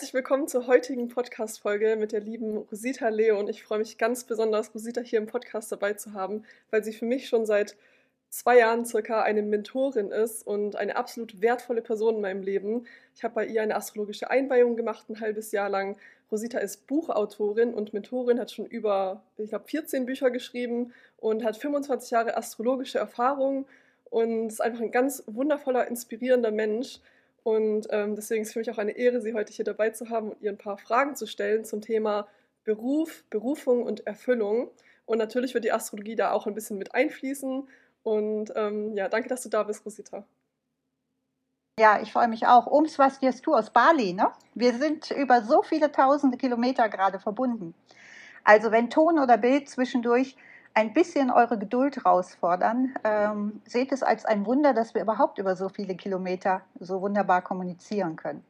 Herzlich willkommen zur heutigen Podcast-Folge mit der lieben Rosita Leo und ich freue mich ganz besonders, Rosita hier im Podcast dabei zu haben, weil sie für mich schon seit zwei Jahren circa eine Mentorin ist und eine absolut wertvolle Person in meinem Leben. Ich habe bei ihr eine astrologische Einweihung gemacht, ein halbes Jahr lang. Rosita ist Buchautorin und Mentorin, hat schon über, ich glaube, 14 Bücher geschrieben und hat 25 Jahre astrologische Erfahrung und ist einfach ein ganz wundervoller, inspirierender Mensch. Und ähm, deswegen ist es für mich auch eine Ehre, Sie heute hier dabei zu haben und ihr ein paar Fragen zu stellen zum Thema Beruf, Berufung und Erfüllung. Und natürlich wird die Astrologie da auch ein bisschen mit einfließen. Und ähm, ja, danke, dass du da bist, Rosita. Ja, ich freue mich auch. Ums was dirst du aus Bali, ne? Wir sind über so viele tausende Kilometer gerade verbunden. Also wenn Ton oder Bild zwischendurch ein bisschen eure Geduld herausfordern. Ähm, seht es als ein Wunder, dass wir überhaupt über so viele Kilometer so wunderbar kommunizieren können.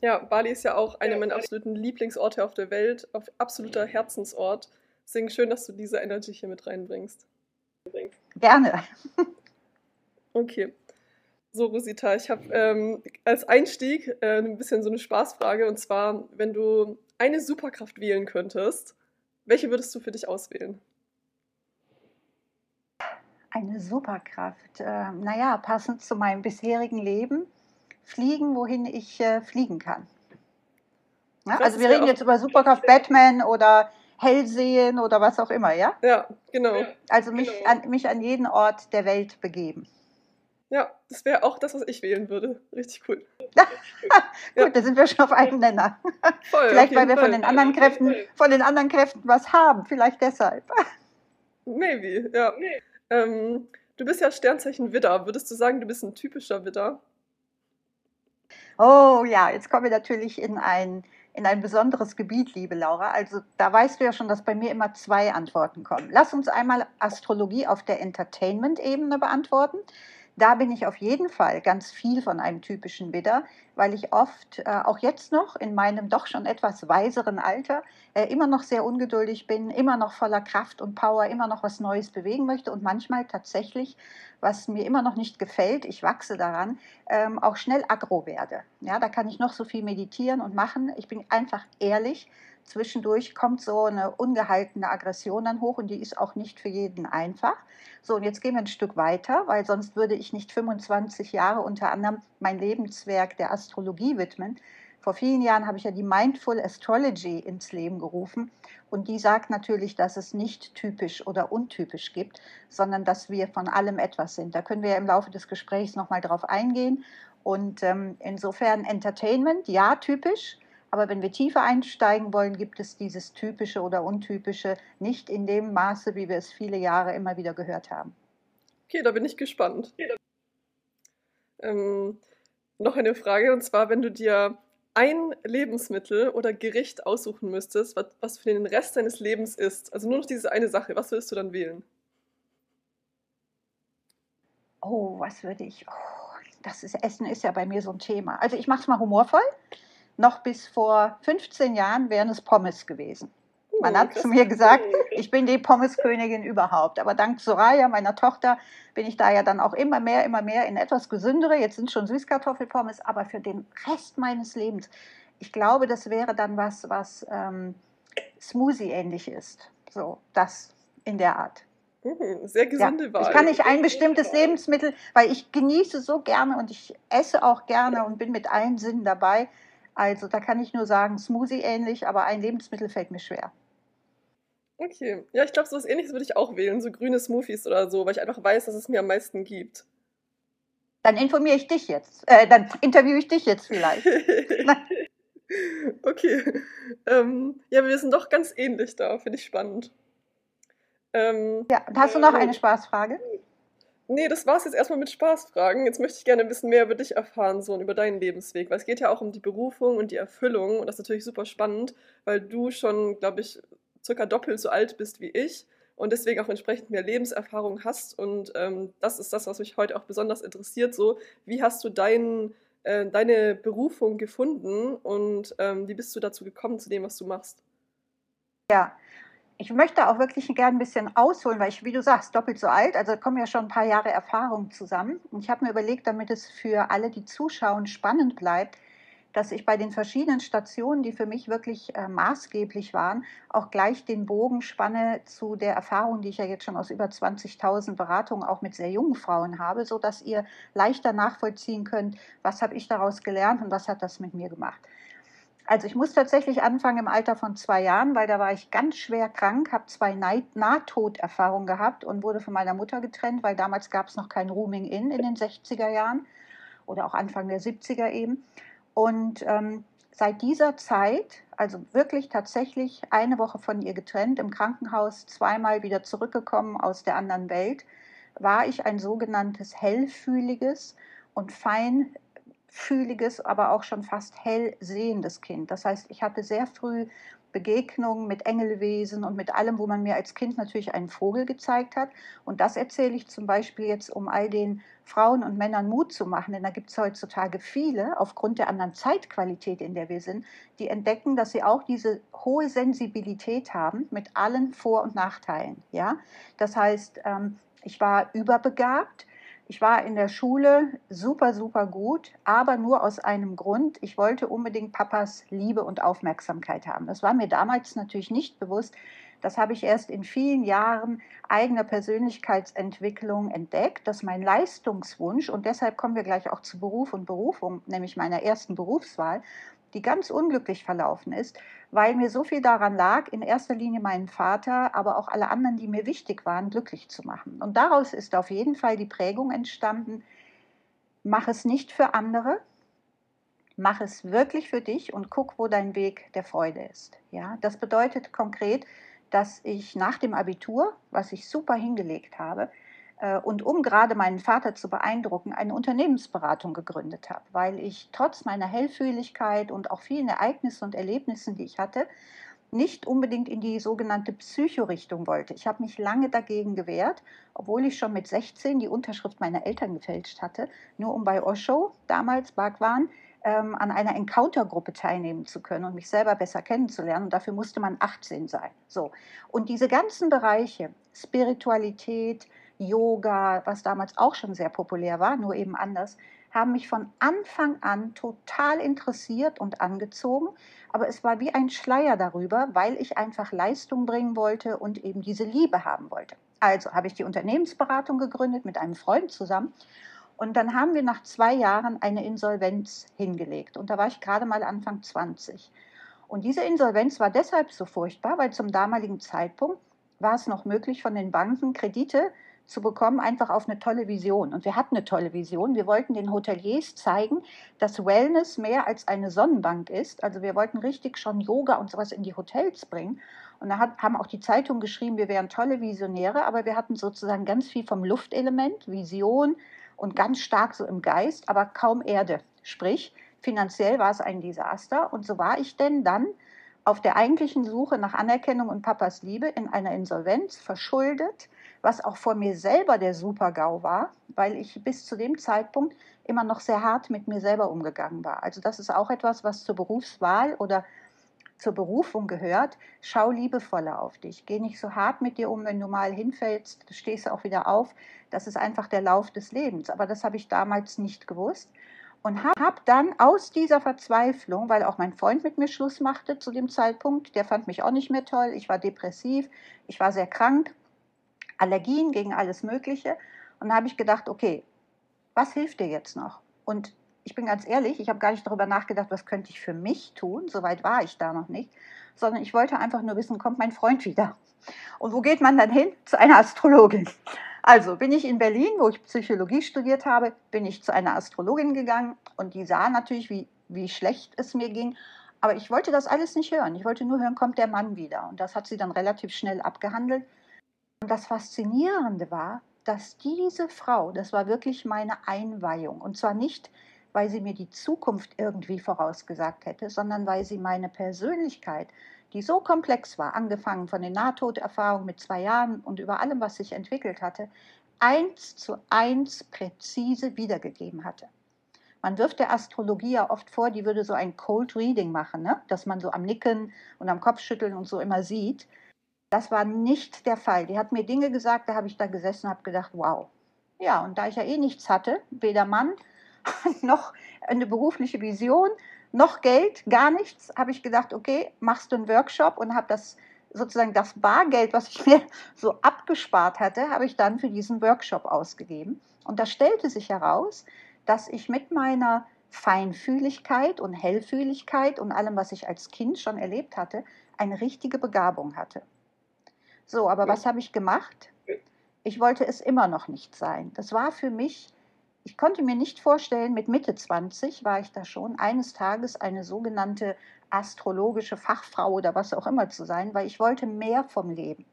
Ja, Bali ist ja auch einer meiner absoluten Lieblingsorte auf der Welt, auf absoluter Herzensort. Deswegen schön, dass du diese Energy hier mit reinbringst. Gerne. Okay. So, Rosita, ich habe ähm, als Einstieg äh, ein bisschen so eine Spaßfrage. Und zwar, wenn du eine Superkraft wählen könntest, welche würdest du für dich auswählen? Eine Superkraft. Äh, naja, passend zu meinem bisherigen Leben. Fliegen, wohin ich äh, fliegen kann. Ja, also wir reden jetzt über Superkraft Batman oder Hellsehen oder was auch immer, ja? Ja, genau. Also mich, genau. An, mich an jeden Ort der Welt begeben. Ja, das wäre auch das, was ich wählen würde. Richtig cool. Gut, ja. da sind wir schon auf einem Nenner. Voll, Vielleicht, weil wir von den anderen Kräften, von den anderen Kräften was haben. Vielleicht deshalb. Maybe, ja. Ähm, du bist ja Sternzeichen Widder. Würdest du sagen, du bist ein typischer Widder? Oh ja, jetzt kommen wir natürlich in ein, in ein besonderes Gebiet, liebe Laura. Also da weißt du ja schon, dass bei mir immer zwei Antworten kommen. Lass uns einmal Astrologie auf der Entertainment-Ebene beantworten. Da bin ich auf jeden Fall ganz viel von einem typischen Widder, weil ich oft, äh, auch jetzt noch in meinem doch schon etwas weiseren Alter, äh, immer noch sehr ungeduldig bin, immer noch voller Kraft und Power, immer noch was Neues bewegen möchte und manchmal tatsächlich, was mir immer noch nicht gefällt, ich wachse daran, ähm, auch schnell aggro werde. Ja, da kann ich noch so viel meditieren und machen. Ich bin einfach ehrlich zwischendurch kommt so eine ungehaltene Aggression dann hoch und die ist auch nicht für jeden einfach. So, und jetzt gehen wir ein Stück weiter, weil sonst würde ich nicht 25 Jahre unter anderem mein Lebenswerk der Astrologie widmen. Vor vielen Jahren habe ich ja die Mindful Astrology ins Leben gerufen und die sagt natürlich, dass es nicht typisch oder untypisch gibt, sondern dass wir von allem etwas sind. Da können wir ja im Laufe des Gesprächs nochmal drauf eingehen. Und ähm, insofern Entertainment, ja, typisch, aber wenn wir tiefer einsteigen wollen, gibt es dieses typische oder untypische nicht in dem Maße, wie wir es viele Jahre immer wieder gehört haben. Okay, da bin ich gespannt. Ähm, noch eine Frage, und zwar, wenn du dir ein Lebensmittel oder Gericht aussuchen müsstest, was, was für den Rest deines Lebens ist, also nur noch diese eine Sache, was würdest du dann wählen? Oh, was würde ich? Oh, das ist, Essen ist ja bei mir so ein Thema. Also ich mache es mal humorvoll noch bis vor 15 Jahren wären es Pommes gewesen. Man oh, hat zu mir gesagt, ich bin die Pommeskönigin überhaupt. Aber dank Soraya, meiner Tochter, bin ich da ja dann auch immer mehr, immer mehr in etwas gesündere. Jetzt sind schon Süßkartoffelpommes, aber für den Rest meines Lebens, ich glaube, das wäre dann was, was ähm, Smoothie-ähnlich ist. So, das in der Art. Mhm, sehr gesunde ja, Wahl. Ich kann nicht ein bestimmtes Lebensmittel, weil ich genieße so gerne und ich esse auch gerne und bin mit allen Sinnen dabei. Also da kann ich nur sagen, Smoothie ähnlich, aber ein Lebensmittel fällt mir schwer. Okay, ja, ich glaube, so was ähnliches würde ich auch wählen, so grüne Smoothies oder so, weil ich einfach weiß, dass es mir am meisten gibt. Dann informiere ich dich jetzt. Äh, dann interviewe ich dich jetzt vielleicht. okay. Ähm, ja, wir sind doch ganz ähnlich da, finde ich spannend. Ähm, ja, hast du noch äh, eine Spaßfrage? Nee, das war's jetzt erstmal mit Spaßfragen. Jetzt möchte ich gerne ein bisschen mehr über dich erfahren, so und über deinen Lebensweg, weil es geht ja auch um die Berufung und die Erfüllung und das ist natürlich super spannend, weil du schon, glaube ich, circa doppelt so alt bist wie ich und deswegen auch entsprechend mehr Lebenserfahrung hast und ähm, das ist das, was mich heute auch besonders interessiert. So, wie hast du dein, äh, deine Berufung gefunden und ähm, wie bist du dazu gekommen zu dem, was du machst? Ja, ich möchte auch wirklich gerne ein bisschen ausholen, weil ich, wie du sagst, doppelt so alt, also kommen ja schon ein paar Jahre Erfahrung zusammen. Und ich habe mir überlegt, damit es für alle, die zuschauen, spannend bleibt, dass ich bei den verschiedenen Stationen, die für mich wirklich äh, maßgeblich waren, auch gleich den Bogen spanne zu der Erfahrung, die ich ja jetzt schon aus über 20.000 Beratungen auch mit sehr jungen Frauen habe, so dass ihr leichter nachvollziehen könnt, was habe ich daraus gelernt und was hat das mit mir gemacht. Also ich muss tatsächlich anfangen im Alter von zwei Jahren, weil da war ich ganz schwer krank, habe zwei Nahtoderfahrungen gehabt und wurde von meiner Mutter getrennt, weil damals gab es noch kein Rooming In den 60er Jahren oder auch Anfang der 70er eben. Und ähm, seit dieser Zeit, also wirklich tatsächlich eine Woche von ihr getrennt, im Krankenhaus zweimal wieder zurückgekommen aus der anderen Welt, war ich ein sogenanntes hellfühliges und feinfühliges, aber auch schon fast hell sehendes Kind. Das heißt, ich hatte sehr früh Begegnungen mit Engelwesen und mit allem, wo man mir als Kind natürlich einen Vogel gezeigt hat. Und das erzähle ich zum Beispiel jetzt, um all den Frauen und Männern Mut zu machen, denn da gibt es heutzutage viele, aufgrund der anderen Zeitqualität, in der wir sind, die entdecken, dass sie auch diese hohe Sensibilität haben mit allen Vor- und Nachteilen. Ja? Das heißt, ähm, ich war überbegabt, ich war in der Schule super, super gut, aber nur aus einem Grund. Ich wollte unbedingt Papas Liebe und Aufmerksamkeit haben. Das war mir damals natürlich nicht bewusst. Das habe ich erst in vielen Jahren eigener Persönlichkeitsentwicklung entdeckt, dass mein Leistungswunsch, und deshalb kommen wir gleich auch zu Beruf und Berufung, nämlich meiner ersten Berufswahl, die ganz unglücklich verlaufen ist, weil mir so viel daran lag, in erster Linie meinen Vater, aber auch alle anderen, die mir wichtig waren, glücklich zu machen. Und daraus ist auf jeden Fall die Prägung entstanden, mach es nicht für andere, mach es wirklich für dich und guck, wo dein Weg der Freude ist. Ja, das bedeutet konkret, dass ich nach dem Abitur, was ich super hingelegt habe, und um gerade meinen Vater zu beeindrucken, eine Unternehmensberatung gegründet habe, weil ich trotz meiner Hellfühligkeit und auch vielen Ereignissen und Erlebnissen, die ich hatte, nicht unbedingt in die sogenannte Psychorichtung wollte. Ich habe mich lange dagegen gewehrt, obwohl ich schon mit 16 die Unterschrift meiner Eltern gefälscht hatte, nur um bei Osho, damals Bhagwan, ähm, an einer Encounter-Gruppe teilnehmen zu können und mich selber besser kennenzulernen. Und dafür musste man 18 sein. So. Und diese ganzen Bereiche, Spiritualität, Yoga, was damals auch schon sehr populär war, nur eben anders, haben mich von Anfang an total interessiert und angezogen. Aber es war wie ein Schleier darüber, weil ich einfach Leistung bringen wollte und eben diese Liebe haben wollte. Also habe ich die Unternehmensberatung gegründet mit einem Freund zusammen. Und dann haben wir nach zwei Jahren eine Insolvenz hingelegt. Und da war ich gerade mal Anfang 20. Und diese Insolvenz war deshalb so furchtbar, weil zum damaligen Zeitpunkt war es noch möglich, von den Banken Kredite zu bekommen, einfach auf eine tolle Vision. Und wir hatten eine tolle Vision. Wir wollten den Hoteliers zeigen, dass Wellness mehr als eine Sonnenbank ist. Also wir wollten richtig schon Yoga und sowas in die Hotels bringen. Und da hat, haben auch die Zeitungen geschrieben, wir wären tolle Visionäre, aber wir hatten sozusagen ganz viel vom Luftelement, Vision und ganz stark so im Geist, aber kaum Erde. Sprich, finanziell war es ein Desaster. Und so war ich denn dann auf der eigentlichen Suche nach Anerkennung und Papas Liebe in einer Insolvenz verschuldet, was auch vor mir selber der Super-GAU war, weil ich bis zu dem Zeitpunkt immer noch sehr hart mit mir selber umgegangen war. Also das ist auch etwas, was zur Berufswahl oder zur Berufung gehört. Schau liebevoller auf dich. Geh nicht so hart mit dir um, wenn du mal hinfällst, stehst du auch wieder auf. Das ist einfach der Lauf des Lebens. Aber das habe ich damals nicht gewusst und habe dann aus dieser Verzweiflung, weil auch mein Freund mit mir Schluss machte zu dem Zeitpunkt, der fand mich auch nicht mehr toll, ich war depressiv, ich war sehr krank, Allergien gegen alles Mögliche. Und da habe ich gedacht, okay, was hilft dir jetzt noch? Und ich bin ganz ehrlich, ich habe gar nicht darüber nachgedacht, was könnte ich für mich tun, soweit war ich da noch nicht, sondern ich wollte einfach nur wissen, kommt mein Freund wieder? Und wo geht man dann hin? Zu einer Astrologin. Also bin ich in Berlin, wo ich Psychologie studiert habe, bin ich zu einer Astrologin gegangen und die sah natürlich, wie, wie schlecht es mir ging. Aber ich wollte das alles nicht hören. Ich wollte nur hören, kommt der Mann wieder. Und das hat sie dann relativ schnell abgehandelt. Und das Faszinierende war, dass diese Frau, das war wirklich meine Einweihung. Und zwar nicht, weil sie mir die Zukunft irgendwie vorausgesagt hätte, sondern weil sie meine Persönlichkeit die so komplex war, angefangen von den Nahtoderfahrungen mit zwei Jahren und über allem, was sich entwickelt hatte, eins zu eins präzise wiedergegeben hatte. Man wirft der Astrologie ja oft vor, die würde so ein Cold Reading machen, ne? dass man so am Nicken und am Kopfschütteln und so immer sieht. Das war nicht der Fall. Die hat mir Dinge gesagt, da habe ich da gesessen und habe gedacht, wow. Ja, und da ich ja eh nichts hatte, weder Mann noch eine berufliche Vision, noch Geld, gar nichts, habe ich gedacht, okay, machst du einen Workshop und habe das sozusagen das Bargeld, was ich mir so abgespart hatte, habe ich dann für diesen Workshop ausgegeben. Und da stellte sich heraus, dass ich mit meiner Feinfühligkeit und Hellfühligkeit und allem, was ich als Kind schon erlebt hatte, eine richtige Begabung hatte. So, aber was habe ich gemacht? Ich wollte es immer noch nicht sein. Das war für mich, ich konnte mir nicht vorstellen, mit Mitte 20 war ich da schon, eines Tages eine sogenannte astrologische Fachfrau oder was auch immer zu sein, weil ich wollte mehr vom Leben.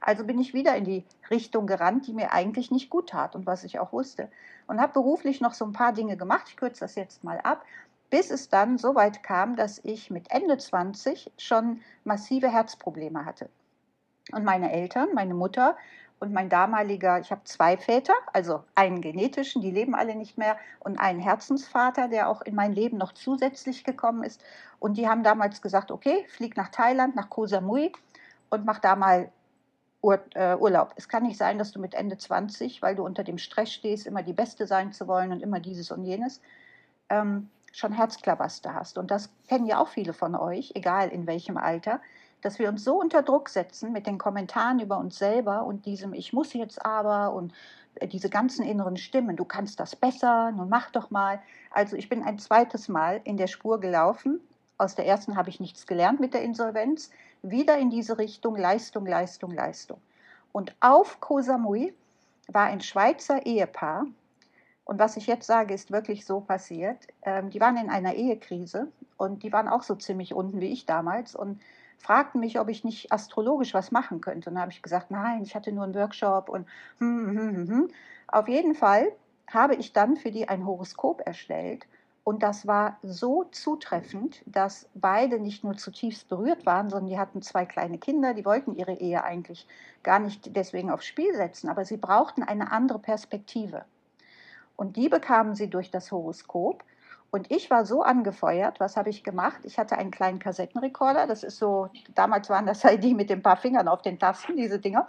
Also bin ich wieder in die Richtung gerannt, die mir eigentlich nicht gut tat und was ich auch wusste. Und habe beruflich noch so ein paar Dinge gemacht. Ich kürze das jetzt mal ab, bis es dann so weit kam, dass ich mit Ende 20 schon massive Herzprobleme hatte. Und meine Eltern, meine Mutter und mein damaliger, ich habe zwei Väter, also einen genetischen, die leben alle nicht mehr, und einen Herzensvater, der auch in mein Leben noch zusätzlich gekommen ist. Und die haben damals gesagt, okay, flieg nach Thailand, nach Koh Samui und mach da mal Ur, äh, Urlaub. Es kann nicht sein, dass du mit Ende 20, weil du unter dem Stress stehst, immer die Beste sein zu wollen und immer dieses und jenes, ähm, schon Herzklabaster hast. Und das kennen ja auch viele von euch, egal in welchem Alter, dass wir uns so unter Druck setzen mit den Kommentaren über uns selber und diesem Ich muss jetzt aber und äh, diese ganzen inneren Stimmen, du kannst das besser, nun mach doch mal. Also ich bin ein zweites Mal in der Spur gelaufen. Aus der ersten habe ich nichts gelernt mit der Insolvenz wieder in diese Richtung Leistung, Leistung, Leistung. Und auf Koh war ein Schweizer Ehepaar, und was ich jetzt sage, ist wirklich so passiert. Ähm, die waren in einer Ehekrise und die waren auch so ziemlich unten wie ich damals und fragten mich, ob ich nicht astrologisch was machen könnte. Und da habe ich gesagt, nein, ich hatte nur einen Workshop und hm, hm, hm, hm. auf jeden Fall habe ich dann für die ein Horoskop erstellt und das war so zutreffend, dass beide nicht nur zutiefst berührt waren, sondern die hatten zwei kleine Kinder, die wollten ihre Ehe eigentlich gar nicht deswegen aufs Spiel setzen, aber sie brauchten eine andere Perspektive. Und die bekamen sie durch das Horoskop. Und ich war so angefeuert, was habe ich gemacht? Ich hatte einen kleinen Kassettenrekorder, das ist so, damals waren das halt die mit den paar Fingern auf den Tasten, diese Dinger.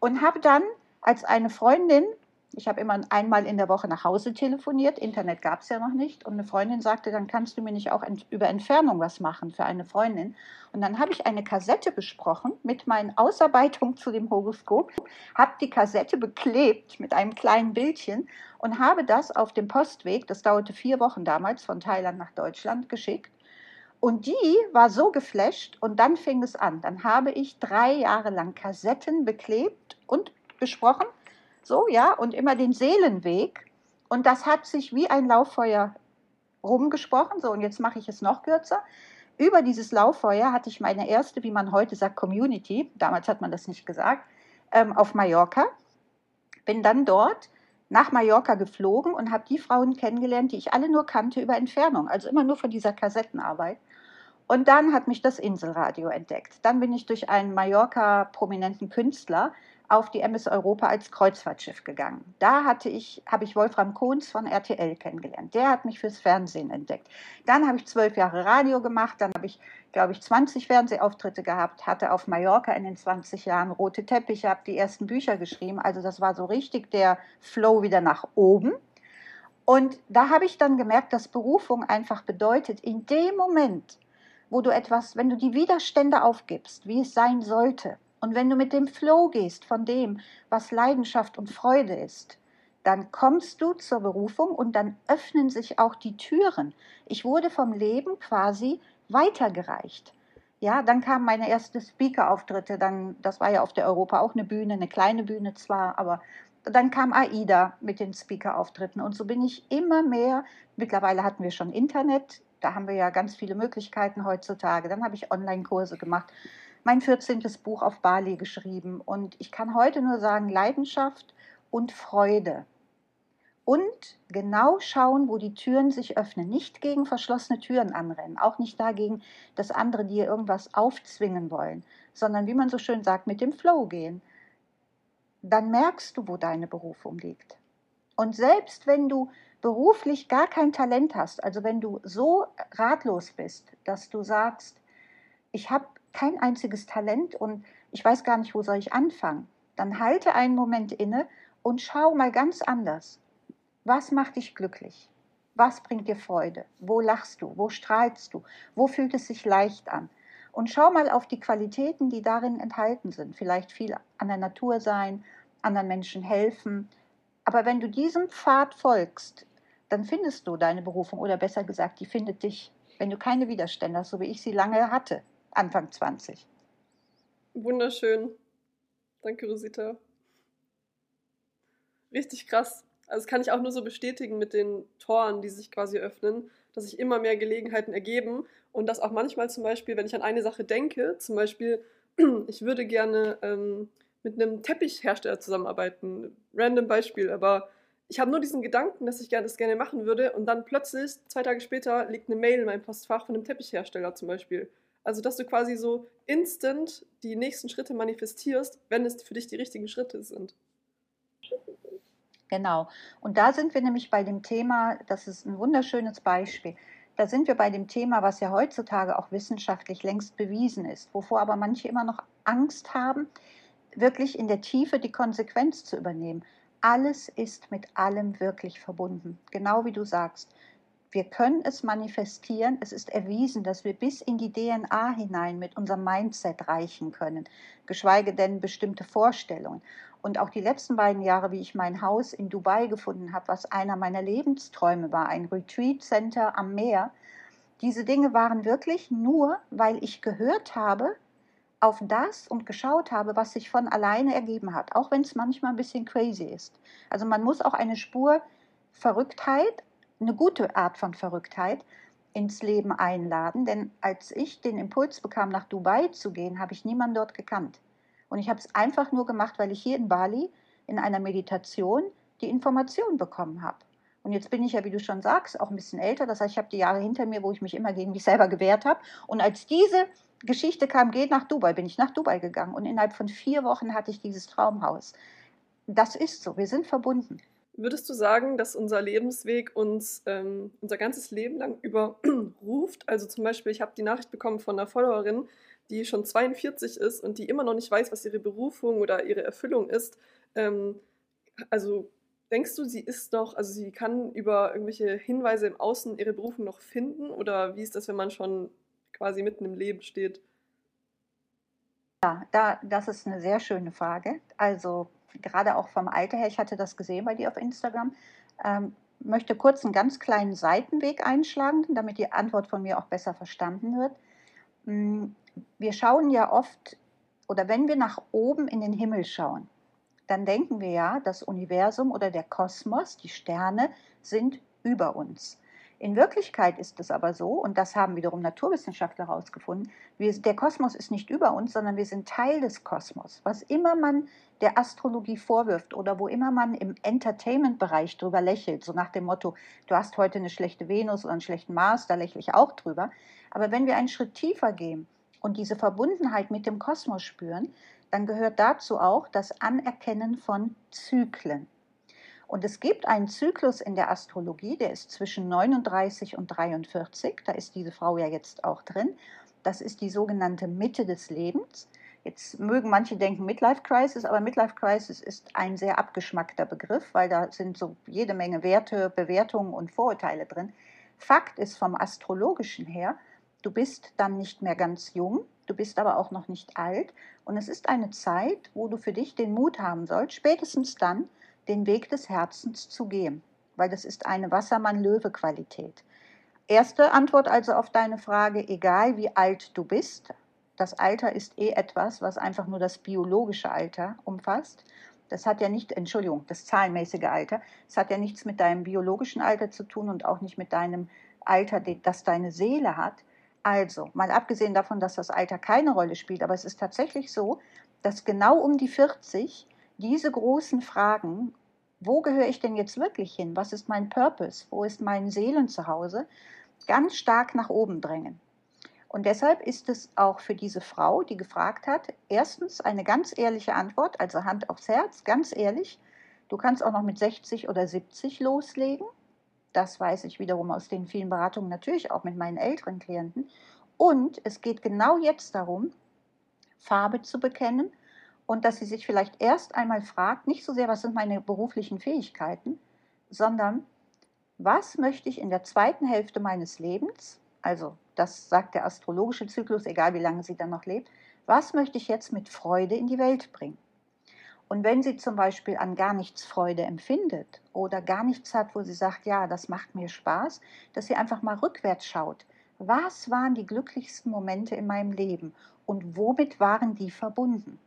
Und habe dann als eine Freundin ich habe immer einmal in der Woche nach Hause telefoniert. Internet gab es ja noch nicht. Und eine Freundin sagte, dann kannst du mir nicht auch über Entfernung was machen für eine Freundin. Und dann habe ich eine Kassette besprochen mit meinen Ausarbeitungen zu dem Horoskop, habe die Kassette beklebt mit einem kleinen Bildchen und habe das auf dem Postweg, das dauerte vier Wochen damals, von Thailand nach Deutschland geschickt. Und die war so geflasht und dann fing es an. Dann habe ich drei Jahre lang Kassetten beklebt und besprochen so, ja, und immer den Seelenweg. Und das hat sich wie ein Lauffeuer rumgesprochen. So, und jetzt mache ich es noch kürzer. Über dieses Lauffeuer hatte ich meine erste, wie man heute sagt, Community. Damals hat man das nicht gesagt, ähm, auf Mallorca. Bin dann dort nach Mallorca geflogen und habe die Frauen kennengelernt, die ich alle nur kannte über Entfernung, also immer nur von dieser Kassettenarbeit. Und dann hat mich das Inselradio entdeckt. Dann bin ich durch einen Mallorca-prominenten Künstler auf die MS Europa als Kreuzfahrtschiff gegangen. Da hatte ich, habe ich Wolfram Kohns von RTL kennengelernt. Der hat mich fürs Fernsehen entdeckt. Dann habe ich zwölf Jahre Radio gemacht, dann habe ich, glaube ich, 20 Fernsehauftritte gehabt, hatte auf Mallorca in den 20 Jahren rote Teppiche, habe die ersten Bücher geschrieben. Also das war so richtig der Flow wieder nach oben. Und da habe ich dann gemerkt, dass Berufung einfach bedeutet, in dem Moment, wo du etwas, wenn du die Widerstände aufgibst, wie es sein sollte, und wenn du mit dem Flow gehst von dem, was Leidenschaft und Freude ist, dann kommst du zur Berufung und dann öffnen sich auch die Türen. Ich wurde vom Leben quasi weitergereicht. Ja, dann kamen meine ersten Speaker-Auftritte, dann, das war ja auf der Europa auch eine Bühne, eine kleine Bühne zwar, aber dann kam AIDA mit den Speaker-Auftritten und so bin ich immer mehr, mittlerweile hatten wir schon Internet, da haben wir ja ganz viele Möglichkeiten heutzutage, dann habe ich Online-Kurse gemacht, mein 14. Buch auf Bali geschrieben. Und ich kann heute nur sagen, Leidenschaft und Freude. Und genau schauen, wo die Türen sich öffnen. Nicht gegen verschlossene Türen anrennen, auch nicht dagegen, dass andere dir irgendwas aufzwingen wollen, sondern wie man so schön sagt, mit dem Flow gehen. Dann merkst du, wo deine Berufung liegt. Und selbst wenn du beruflich gar kein Talent hast, also wenn du so ratlos bist, dass du sagst, ich habe kein einziges Talent und ich weiß gar nicht, wo soll ich anfangen, dann halte einen Moment inne und schau mal ganz anders. Was macht dich glücklich? Was bringt dir Freude? Wo lachst du? Wo strahlst du? Wo fühlt es sich leicht an? Und schau mal auf die Qualitäten, die darin enthalten sind. Vielleicht viel an der Natur sein, anderen Menschen helfen. Aber wenn du diesem Pfad folgst, dann findest du deine Berufung oder besser gesagt, die findet dich, wenn du keine Widerstände hast, so wie ich sie lange hatte, Anfang 20. Wunderschön. Danke, Rosita. Richtig krass. Also das kann ich auch nur so bestätigen mit den Toren, die sich quasi öffnen, dass sich immer mehr Gelegenheiten ergeben und dass auch manchmal zum Beispiel, wenn ich an eine Sache denke, zum Beispiel, ich würde gerne ähm, mit einem Teppichhersteller zusammenarbeiten, random Beispiel, aber ich habe nur diesen Gedanken, dass ich das gerne machen würde und dann plötzlich, zwei Tage später, liegt eine Mail in meinem Postfach von einem Teppichhersteller zum Beispiel. Also, dass du quasi so instant die nächsten Schritte manifestierst, wenn es für dich die richtigen Schritte sind. Genau. Und da sind wir nämlich bei dem Thema, das ist ein wunderschönes Beispiel. Da sind wir bei dem Thema, was ja heutzutage auch wissenschaftlich längst bewiesen ist, wovor aber manche immer noch Angst haben, wirklich in der Tiefe die Konsequenz zu übernehmen. Alles ist mit allem wirklich verbunden, genau wie du sagst. Wir können es manifestieren. Es ist erwiesen, dass wir bis in die DNA hinein mit unserem Mindset reichen können, geschweige denn bestimmte Vorstellungen. Und auch die letzten beiden Jahre, wie ich mein Haus in Dubai gefunden habe, was einer meiner Lebensträume war, ein Retreat Center am Meer, diese Dinge waren wirklich nur, weil ich gehört habe auf das und geschaut habe, was sich von alleine ergeben hat, auch wenn es manchmal ein bisschen crazy ist. Also man muss auch eine Spur Verrücktheit, eine gute Art von Verrücktheit ins Leben einladen, denn als ich den Impuls bekam, nach Dubai zu gehen, habe ich niemanden dort gekannt. Und ich habe es einfach nur gemacht, weil ich hier in Bali in einer Meditation die Information bekommen habe. Und jetzt bin ich ja, wie du schon sagst, auch ein bisschen älter. Das heißt, ich habe die Jahre hinter mir, wo ich mich immer gegen mich selber gewehrt habe. Und als diese Geschichte kam, geht nach Dubai, bin ich nach Dubai gegangen. Und innerhalb von vier Wochen hatte ich dieses Traumhaus. Das ist so, wir sind verbunden. Würdest du sagen, dass unser Lebensweg uns ähm, unser ganzes Leben lang überruft? Also zum Beispiel, ich habe die Nachricht bekommen von einer Followerin, die schon 42 ist und die immer noch nicht weiß, was ihre Berufung oder ihre Erfüllung ist, ähm, also denkst du, sie ist noch, also sie kann über irgendwelche Hinweise im Außen ihre Berufung noch finden oder wie ist das, wenn man schon quasi mitten im Leben steht? Ja, da, das ist eine sehr schöne Frage. Also gerade auch vom Alter her, ich hatte das gesehen bei dir auf Instagram, ähm, möchte kurz einen ganz kleinen Seitenweg einschlagen, damit die Antwort von mir auch besser verstanden wird. Hm, wir schauen ja oft, oder wenn wir nach oben in den Himmel schauen, dann denken wir ja, das Universum oder der Kosmos, die Sterne sind über uns. In Wirklichkeit ist es aber so, und das haben wiederum Naturwissenschaftler herausgefunden, der Kosmos ist nicht über uns, sondern wir sind Teil des Kosmos. Was immer man der Astrologie vorwirft oder wo immer man im Entertainment-Bereich drüber lächelt, so nach dem Motto, du hast heute eine schlechte Venus oder einen schlechten Mars, da lächle ich auch drüber. Aber wenn wir einen Schritt tiefer gehen und diese Verbundenheit mit dem Kosmos spüren, dann gehört dazu auch das Anerkennen von Zyklen. Und es gibt einen Zyklus in der Astrologie, der ist zwischen 39 und 43. Da ist diese Frau ja jetzt auch drin. Das ist die sogenannte Mitte des Lebens. Jetzt mögen manche denken Midlife Crisis, aber Midlife Crisis ist ein sehr abgeschmackter Begriff, weil da sind so jede Menge Werte, Bewertungen und Vorurteile drin. Fakt ist vom astrologischen her, Du bist dann nicht mehr ganz jung, du bist aber auch noch nicht alt und es ist eine Zeit, wo du für dich den Mut haben sollst, spätestens dann den Weg des Herzens zu gehen, weil das ist eine Wassermann-Löwe-Qualität. Erste Antwort also auf deine Frage, egal wie alt du bist, das Alter ist eh etwas, was einfach nur das biologische Alter umfasst. Das hat ja nicht, Entschuldigung, das zahlenmäßige Alter, es hat ja nichts mit deinem biologischen Alter zu tun und auch nicht mit deinem Alter, das deine Seele hat, also, mal abgesehen davon, dass das Alter keine Rolle spielt, aber es ist tatsächlich so, dass genau um die 40 diese großen Fragen, wo gehöre ich denn jetzt wirklich hin? Was ist mein Purpose? Wo ist mein Seelenzuhause? ganz stark nach oben drängen. Und deshalb ist es auch für diese Frau, die gefragt hat, erstens eine ganz ehrliche Antwort, also Hand aufs Herz, ganz ehrlich. Du kannst auch noch mit 60 oder 70 loslegen. Das weiß ich wiederum aus den vielen Beratungen, natürlich auch mit meinen älteren Klienten. Und es geht genau jetzt darum, Farbe zu bekennen und dass sie sich vielleicht erst einmal fragt, nicht so sehr, was sind meine beruflichen Fähigkeiten, sondern was möchte ich in der zweiten Hälfte meines Lebens, also das sagt der astrologische Zyklus, egal wie lange sie dann noch lebt, was möchte ich jetzt mit Freude in die Welt bringen? Und wenn sie zum Beispiel an gar nichts Freude empfindet oder gar nichts hat, wo sie sagt, ja, das macht mir Spaß, dass sie einfach mal rückwärts schaut. Was waren die glücklichsten Momente in meinem Leben und womit waren die verbunden?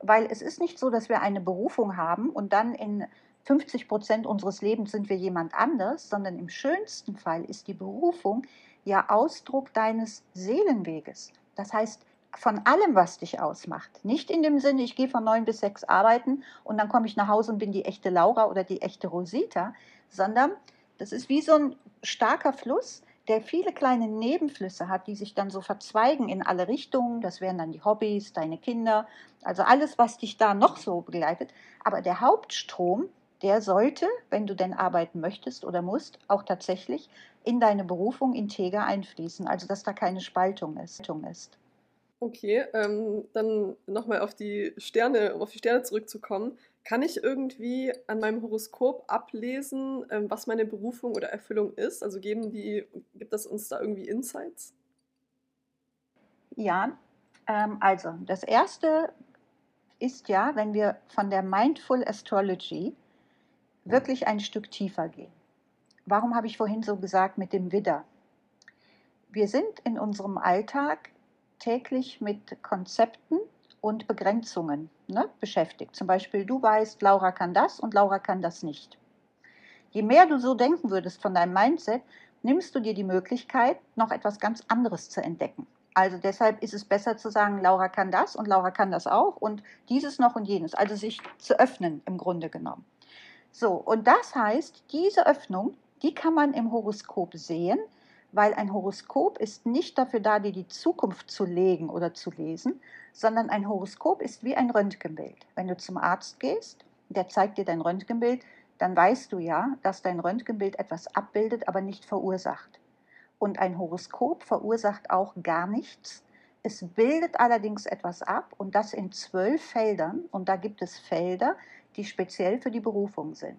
Weil es ist nicht so, dass wir eine Berufung haben und dann in 50 Prozent unseres Lebens sind wir jemand anders, sondern im schönsten Fall ist die Berufung ja Ausdruck deines Seelenweges. Das heißt, von allem, was dich ausmacht. Nicht in dem Sinne, ich gehe von neun bis sechs arbeiten und dann komme ich nach Hause und bin die echte Laura oder die echte Rosita, sondern das ist wie so ein starker Fluss, der viele kleine Nebenflüsse hat, die sich dann so verzweigen in alle Richtungen. Das wären dann die Hobbys, deine Kinder, also alles, was dich da noch so begleitet. Aber der Hauptstrom, der sollte, wenn du denn arbeiten möchtest oder musst, auch tatsächlich in deine Berufung integer einfließen, also dass da keine Spaltung ist. Okay, ähm, dann nochmal auf die Sterne, um auf die Sterne zurückzukommen. Kann ich irgendwie an meinem Horoskop ablesen, ähm, was meine Berufung oder Erfüllung ist? Also geben die, gibt das uns da irgendwie Insights? Ja, ähm, also das erste ist ja, wenn wir von der Mindful Astrology wirklich ein Stück tiefer gehen. Warum habe ich vorhin so gesagt mit dem Widder? Wir sind in unserem Alltag täglich mit Konzepten und Begrenzungen ne, beschäftigt. Zum Beispiel, du weißt, Laura kann das und Laura kann das nicht. Je mehr du so denken würdest von deinem Mindset, nimmst du dir die Möglichkeit, noch etwas ganz anderes zu entdecken. Also deshalb ist es besser zu sagen, Laura kann das und Laura kann das auch und dieses noch und jenes. Also sich zu öffnen im Grunde genommen. So, und das heißt, diese Öffnung, die kann man im Horoskop sehen, weil ein Horoskop ist nicht dafür da, dir die Zukunft zu legen oder zu lesen, sondern ein Horoskop ist wie ein Röntgenbild. Wenn du zum Arzt gehst, der zeigt dir dein Röntgenbild, dann weißt du ja, dass dein Röntgenbild etwas abbildet, aber nicht verursacht. Und ein Horoskop verursacht auch gar nichts. Es bildet allerdings etwas ab und das in zwölf Feldern. Und da gibt es Felder, die speziell für die Berufung sind.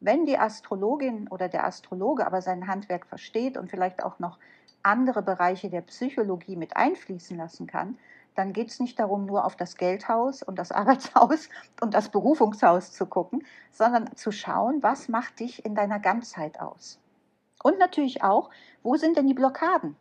Wenn die Astrologin oder der Astrologe aber sein Handwerk versteht und vielleicht auch noch andere Bereiche der Psychologie mit einfließen lassen kann, dann geht es nicht darum, nur auf das Geldhaus und das Arbeitshaus und das Berufungshaus zu gucken, sondern zu schauen, was macht dich in deiner Ganzheit aus. Und natürlich auch, wo sind denn die Blockaden?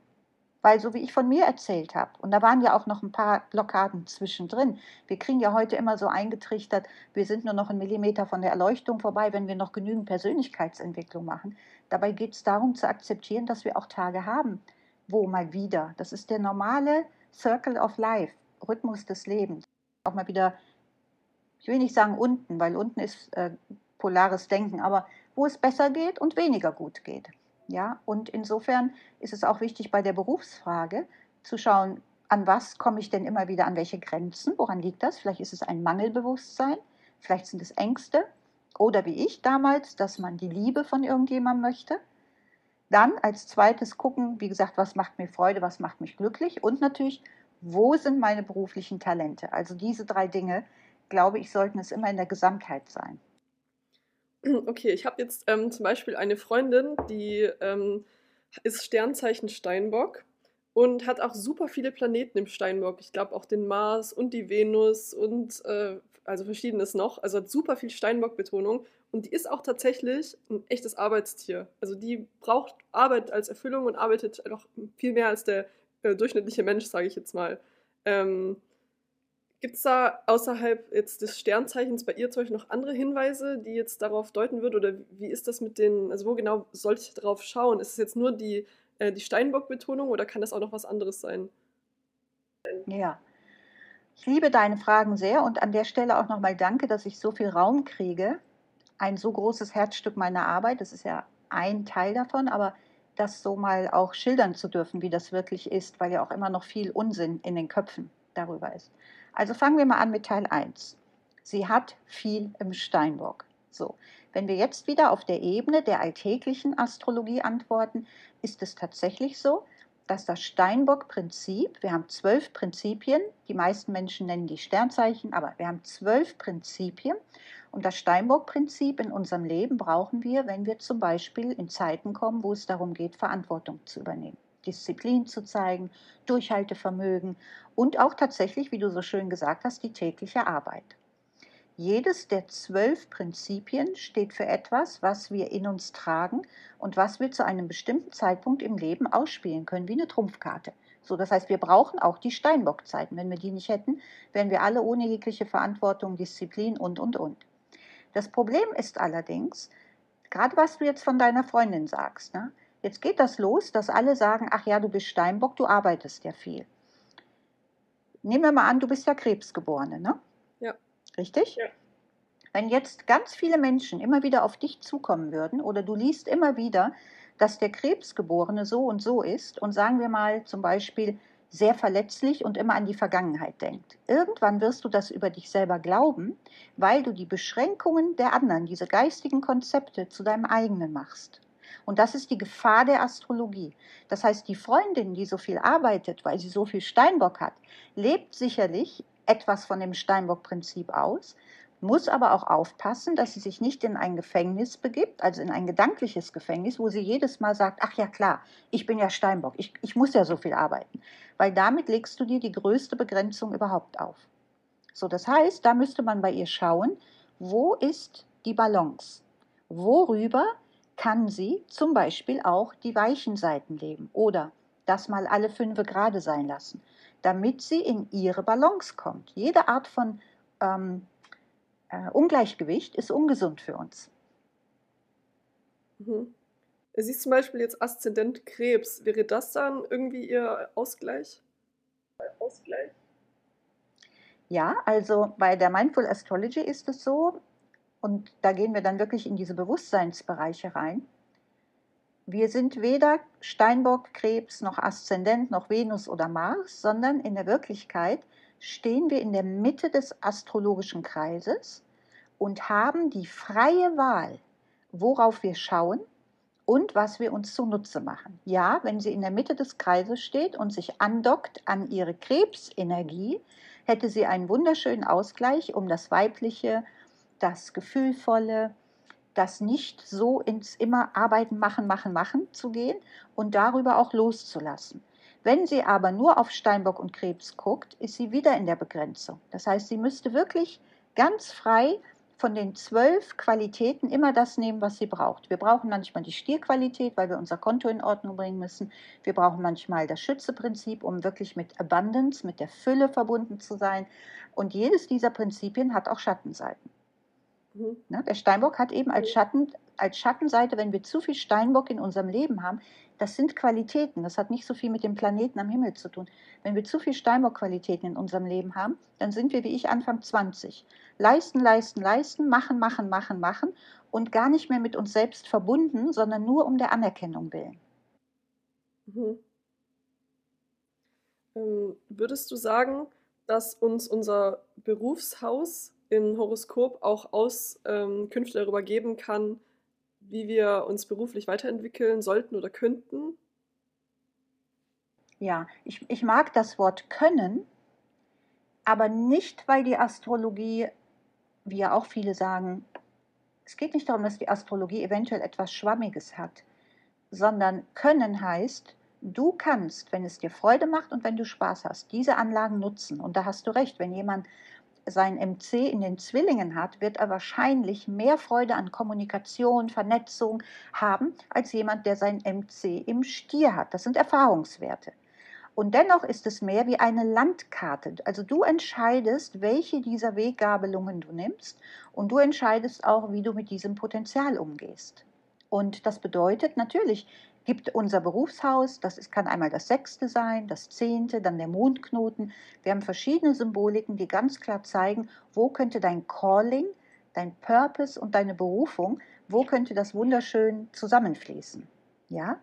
Weil so wie ich von mir erzählt habe, und da waren ja auch noch ein paar Blockaden zwischendrin, wir kriegen ja heute immer so eingetrichtert, wir sind nur noch einen Millimeter von der Erleuchtung vorbei, wenn wir noch genügend Persönlichkeitsentwicklung machen. Dabei geht es darum zu akzeptieren, dass wir auch Tage haben, wo mal wieder, das ist der normale Circle of Life, Rhythmus des Lebens, auch mal wieder, ich will nicht sagen unten, weil unten ist äh, polares Denken, aber wo es besser geht und weniger gut geht. Ja, und insofern ist es auch wichtig bei der Berufsfrage zu schauen, an was komme ich denn immer wieder, an welche Grenzen, woran liegt das? Vielleicht ist es ein Mangelbewusstsein, vielleicht sind es Ängste oder wie ich damals, dass man die Liebe von irgendjemandem möchte. Dann als zweites gucken, wie gesagt, was macht mir Freude, was macht mich glücklich und natürlich, wo sind meine beruflichen Talente? Also diese drei Dinge, glaube ich, sollten es immer in der Gesamtheit sein. Okay, ich habe jetzt ähm, zum Beispiel eine Freundin, die ähm, ist Sternzeichen Steinbock und hat auch super viele Planeten im Steinbock. Ich glaube auch den Mars und die Venus und äh, also verschiedenes noch. Also hat super viel Steinbock-Betonung und die ist auch tatsächlich ein echtes Arbeitstier. Also die braucht Arbeit als Erfüllung und arbeitet noch viel mehr als der äh, durchschnittliche Mensch, sage ich jetzt mal. Ähm, Gibt es da außerhalb jetzt des Sternzeichens bei ihr zum Beispiel noch andere Hinweise, die jetzt darauf deuten würden? Oder wie ist das mit den, also wo genau sollte ich darauf schauen? Ist es jetzt nur die, äh, die Steinbock-Betonung oder kann das auch noch was anderes sein? Ja, ich liebe deine Fragen sehr und an der Stelle auch nochmal danke, dass ich so viel Raum kriege. Ein so großes Herzstück meiner Arbeit, das ist ja ein Teil davon, aber das so mal auch schildern zu dürfen, wie das wirklich ist, weil ja auch immer noch viel Unsinn in den Köpfen darüber ist. Also fangen wir mal an mit Teil 1. Sie hat viel im Steinbock. So, wenn wir jetzt wieder auf der Ebene der alltäglichen Astrologie antworten, ist es tatsächlich so, dass das Steinbock-Prinzip, wir haben zwölf Prinzipien, die meisten Menschen nennen die Sternzeichen, aber wir haben zwölf Prinzipien. Und das Steinbock-Prinzip in unserem Leben brauchen wir, wenn wir zum Beispiel in Zeiten kommen, wo es darum geht, Verantwortung zu übernehmen, Disziplin zu zeigen, Durchhaltevermögen und auch tatsächlich, wie du so schön gesagt hast, die tägliche Arbeit. Jedes der zwölf Prinzipien steht für etwas, was wir in uns tragen und was wir zu einem bestimmten Zeitpunkt im Leben ausspielen können, wie eine Trumpfkarte. So, das heißt, wir brauchen auch die Steinbockzeiten. Wenn wir die nicht hätten, wären wir alle ohne jegliche Verantwortung, Disziplin und, und, und. Das Problem ist allerdings, gerade was du jetzt von deiner Freundin sagst, ne? Jetzt geht das los, dass alle sagen, ach ja, du bist Steinbock, du arbeitest ja viel. Nehmen wir mal an, du bist ja Krebsgeborene, ne? Richtig? Ja. Wenn jetzt ganz viele Menschen immer wieder auf dich zukommen würden oder du liest immer wieder, dass der Krebsgeborene so und so ist und sagen wir mal zum Beispiel sehr verletzlich und immer an die Vergangenheit denkt. Irgendwann wirst du das über dich selber glauben, weil du die Beschränkungen der anderen, diese geistigen Konzepte zu deinem eigenen machst. Und das ist die Gefahr der Astrologie. Das heißt, die Freundin, die so viel arbeitet, weil sie so viel Steinbock hat, lebt sicherlich etwas von dem Steinbock-Prinzip aus, muss aber auch aufpassen, dass sie sich nicht in ein Gefängnis begibt, also in ein gedankliches Gefängnis, wo sie jedes Mal sagt, ach ja klar, ich bin ja Steinbock, ich, ich muss ja so viel arbeiten, weil damit legst du dir die größte Begrenzung überhaupt auf. So, das heißt, da müsste man bei ihr schauen, wo ist die Balance? Worüber kann sie zum Beispiel auch die weichen Seiten leben oder das mal alle fünf gerade sein lassen? damit sie in ihre Balance kommt. Jede Art von ähm, äh, Ungleichgewicht ist ungesund für uns. Mhm. Sie ist zum Beispiel jetzt Aszendent Krebs. Wäre das dann irgendwie Ihr Ausgleich? Ausgleich? Ja, also bei der Mindful Astrology ist es so, und da gehen wir dann wirklich in diese Bewusstseinsbereiche rein, wir sind weder Steinbock, Krebs, noch Aszendent, noch Venus oder Mars, sondern in der Wirklichkeit stehen wir in der Mitte des astrologischen Kreises und haben die freie Wahl, worauf wir schauen und was wir uns zunutze machen. Ja, wenn sie in der Mitte des Kreises steht und sich andockt an ihre Krebsenergie, hätte sie einen wunderschönen Ausgleich, um das Weibliche, das Gefühlvolle, das nicht so ins immer Arbeiten, machen, machen, machen zu gehen und darüber auch loszulassen. Wenn sie aber nur auf Steinbock und Krebs guckt, ist sie wieder in der Begrenzung. Das heißt, sie müsste wirklich ganz frei von den zwölf Qualitäten immer das nehmen, was sie braucht. Wir brauchen manchmal die Stierqualität, weil wir unser Konto in Ordnung bringen müssen. Wir brauchen manchmal das Schützeprinzip, um wirklich mit Abundance, mit der Fülle verbunden zu sein. Und jedes dieser Prinzipien hat auch Schattenseiten. Mhm. Ne, der Steinbock hat eben als, Schatten, als Schattenseite, wenn wir zu viel Steinbock in unserem Leben haben, das sind Qualitäten. Das hat nicht so viel mit dem Planeten am Himmel zu tun. Wenn wir zu viel Steinbock-Qualitäten in unserem Leben haben, dann sind wir wie ich Anfang 20. Leisten, leisten, leisten, machen, machen, machen, machen und gar nicht mehr mit uns selbst verbunden, sondern nur um der Anerkennung willen. Mhm. Ähm, würdest du sagen, dass uns unser Berufshaus im Horoskop auch Auskünfte darüber geben kann, wie wir uns beruflich weiterentwickeln sollten oder könnten? Ja, ich, ich mag das Wort können, aber nicht, weil die Astrologie, wie ja auch viele sagen, es geht nicht darum, dass die Astrologie eventuell etwas Schwammiges hat, sondern können heißt, du kannst, wenn es dir Freude macht und wenn du Spaß hast, diese Anlagen nutzen. Und da hast du recht, wenn jemand sein MC in den Zwillingen hat, wird er wahrscheinlich mehr Freude an Kommunikation, Vernetzung haben, als jemand, der sein MC im Stier hat. Das sind Erfahrungswerte. Und dennoch ist es mehr wie eine Landkarte. Also du entscheidest, welche dieser Weggabelungen du nimmst und du entscheidest auch, wie du mit diesem Potenzial umgehst. Und das bedeutet natürlich, gibt unser Berufshaus, das ist, kann einmal das sechste sein, das zehnte, dann der Mondknoten. Wir haben verschiedene Symboliken, die ganz klar zeigen, wo könnte dein Calling, dein Purpose und deine Berufung, wo könnte das wunderschön zusammenfließen. Ja?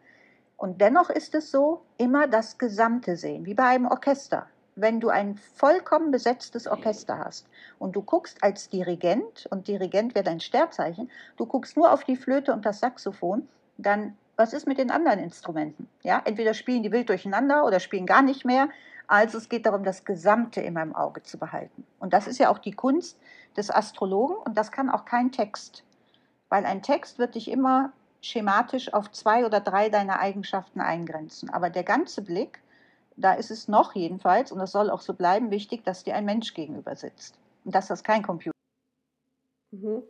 Und dennoch ist es so, immer das Gesamte sehen, wie bei einem Orchester. Wenn du ein vollkommen besetztes Orchester hast und du guckst als Dirigent, und Dirigent wäre dein Sternzeichen, du guckst nur auf die Flöte und das Saxophon, dann was ist mit den anderen Instrumenten? Ja, entweder spielen die wild durcheinander oder spielen gar nicht mehr. Also es geht darum, das Gesamte immer im Auge zu behalten. Und das ist ja auch die Kunst des Astrologen und das kann auch kein Text. Weil ein Text wird dich immer schematisch auf zwei oder drei deiner Eigenschaften eingrenzen. Aber der ganze Blick, da ist es noch jedenfalls, und das soll auch so bleiben, wichtig, dass dir ein Mensch gegenüber sitzt. Und dass das kein Computer Mhm.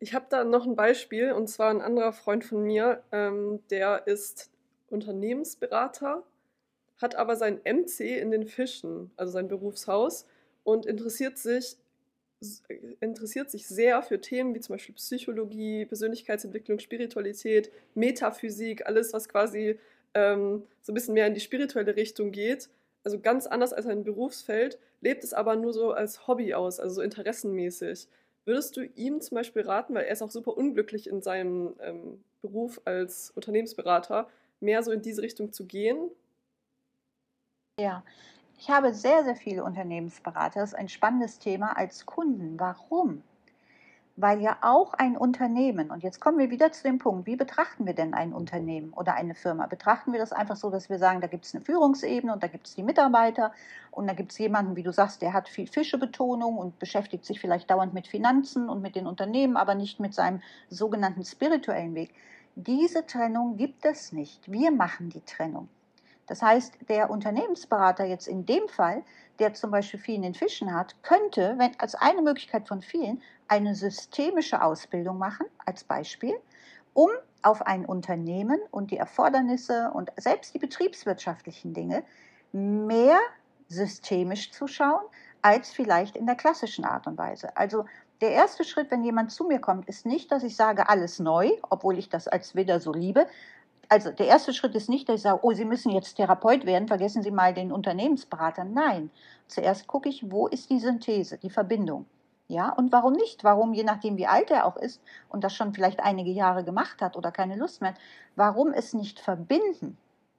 Ich habe da noch ein Beispiel, und zwar ein anderer Freund von mir, ähm, der ist Unternehmensberater, hat aber sein MC in den Fischen, also sein Berufshaus, und interessiert sich, interessiert sich sehr für Themen wie zum Beispiel Psychologie, Persönlichkeitsentwicklung, Spiritualität, Metaphysik, alles, was quasi ähm, so ein bisschen mehr in die spirituelle Richtung geht. Also ganz anders als ein Berufsfeld, lebt es aber nur so als Hobby aus, also so interessenmäßig. Würdest du ihm zum Beispiel raten, weil er ist auch super unglücklich in seinem ähm, Beruf als Unternehmensberater, mehr so in diese Richtung zu gehen? Ja, ich habe sehr, sehr viele Unternehmensberater. Das ist ein spannendes Thema als Kunden. Warum? Weil ja auch ein Unternehmen, und jetzt kommen wir wieder zu dem Punkt, wie betrachten wir denn ein Unternehmen oder eine Firma? Betrachten wir das einfach so, dass wir sagen, da gibt es eine Führungsebene und da gibt es die Mitarbeiter und da gibt es jemanden, wie du sagst, der hat viel Fischebetonung und beschäftigt sich vielleicht dauernd mit Finanzen und mit den Unternehmen, aber nicht mit seinem sogenannten spirituellen Weg. Diese Trennung gibt es nicht. Wir machen die Trennung. Das heißt, der Unternehmensberater jetzt in dem Fall, der zum Beispiel viel in den Fischen hat, könnte, wenn als eine Möglichkeit von vielen, eine systemische Ausbildung machen, als Beispiel, um auf ein Unternehmen und die Erfordernisse und selbst die betriebswirtschaftlichen Dinge mehr systemisch zu schauen, als vielleicht in der klassischen Art und Weise. Also der erste Schritt, wenn jemand zu mir kommt, ist nicht, dass ich sage, alles neu, obwohl ich das als Widder so liebe, also der erste Schritt ist nicht, dass ich sage, oh, Sie müssen jetzt Therapeut werden, vergessen Sie mal den Unternehmensberater. Nein, zuerst gucke ich, wo ist die Synthese, die Verbindung. Ja, und warum nicht? Warum, je nachdem, wie alt er auch ist und das schon vielleicht einige Jahre gemacht hat oder keine Lust mehr hat, warum es nicht verbinden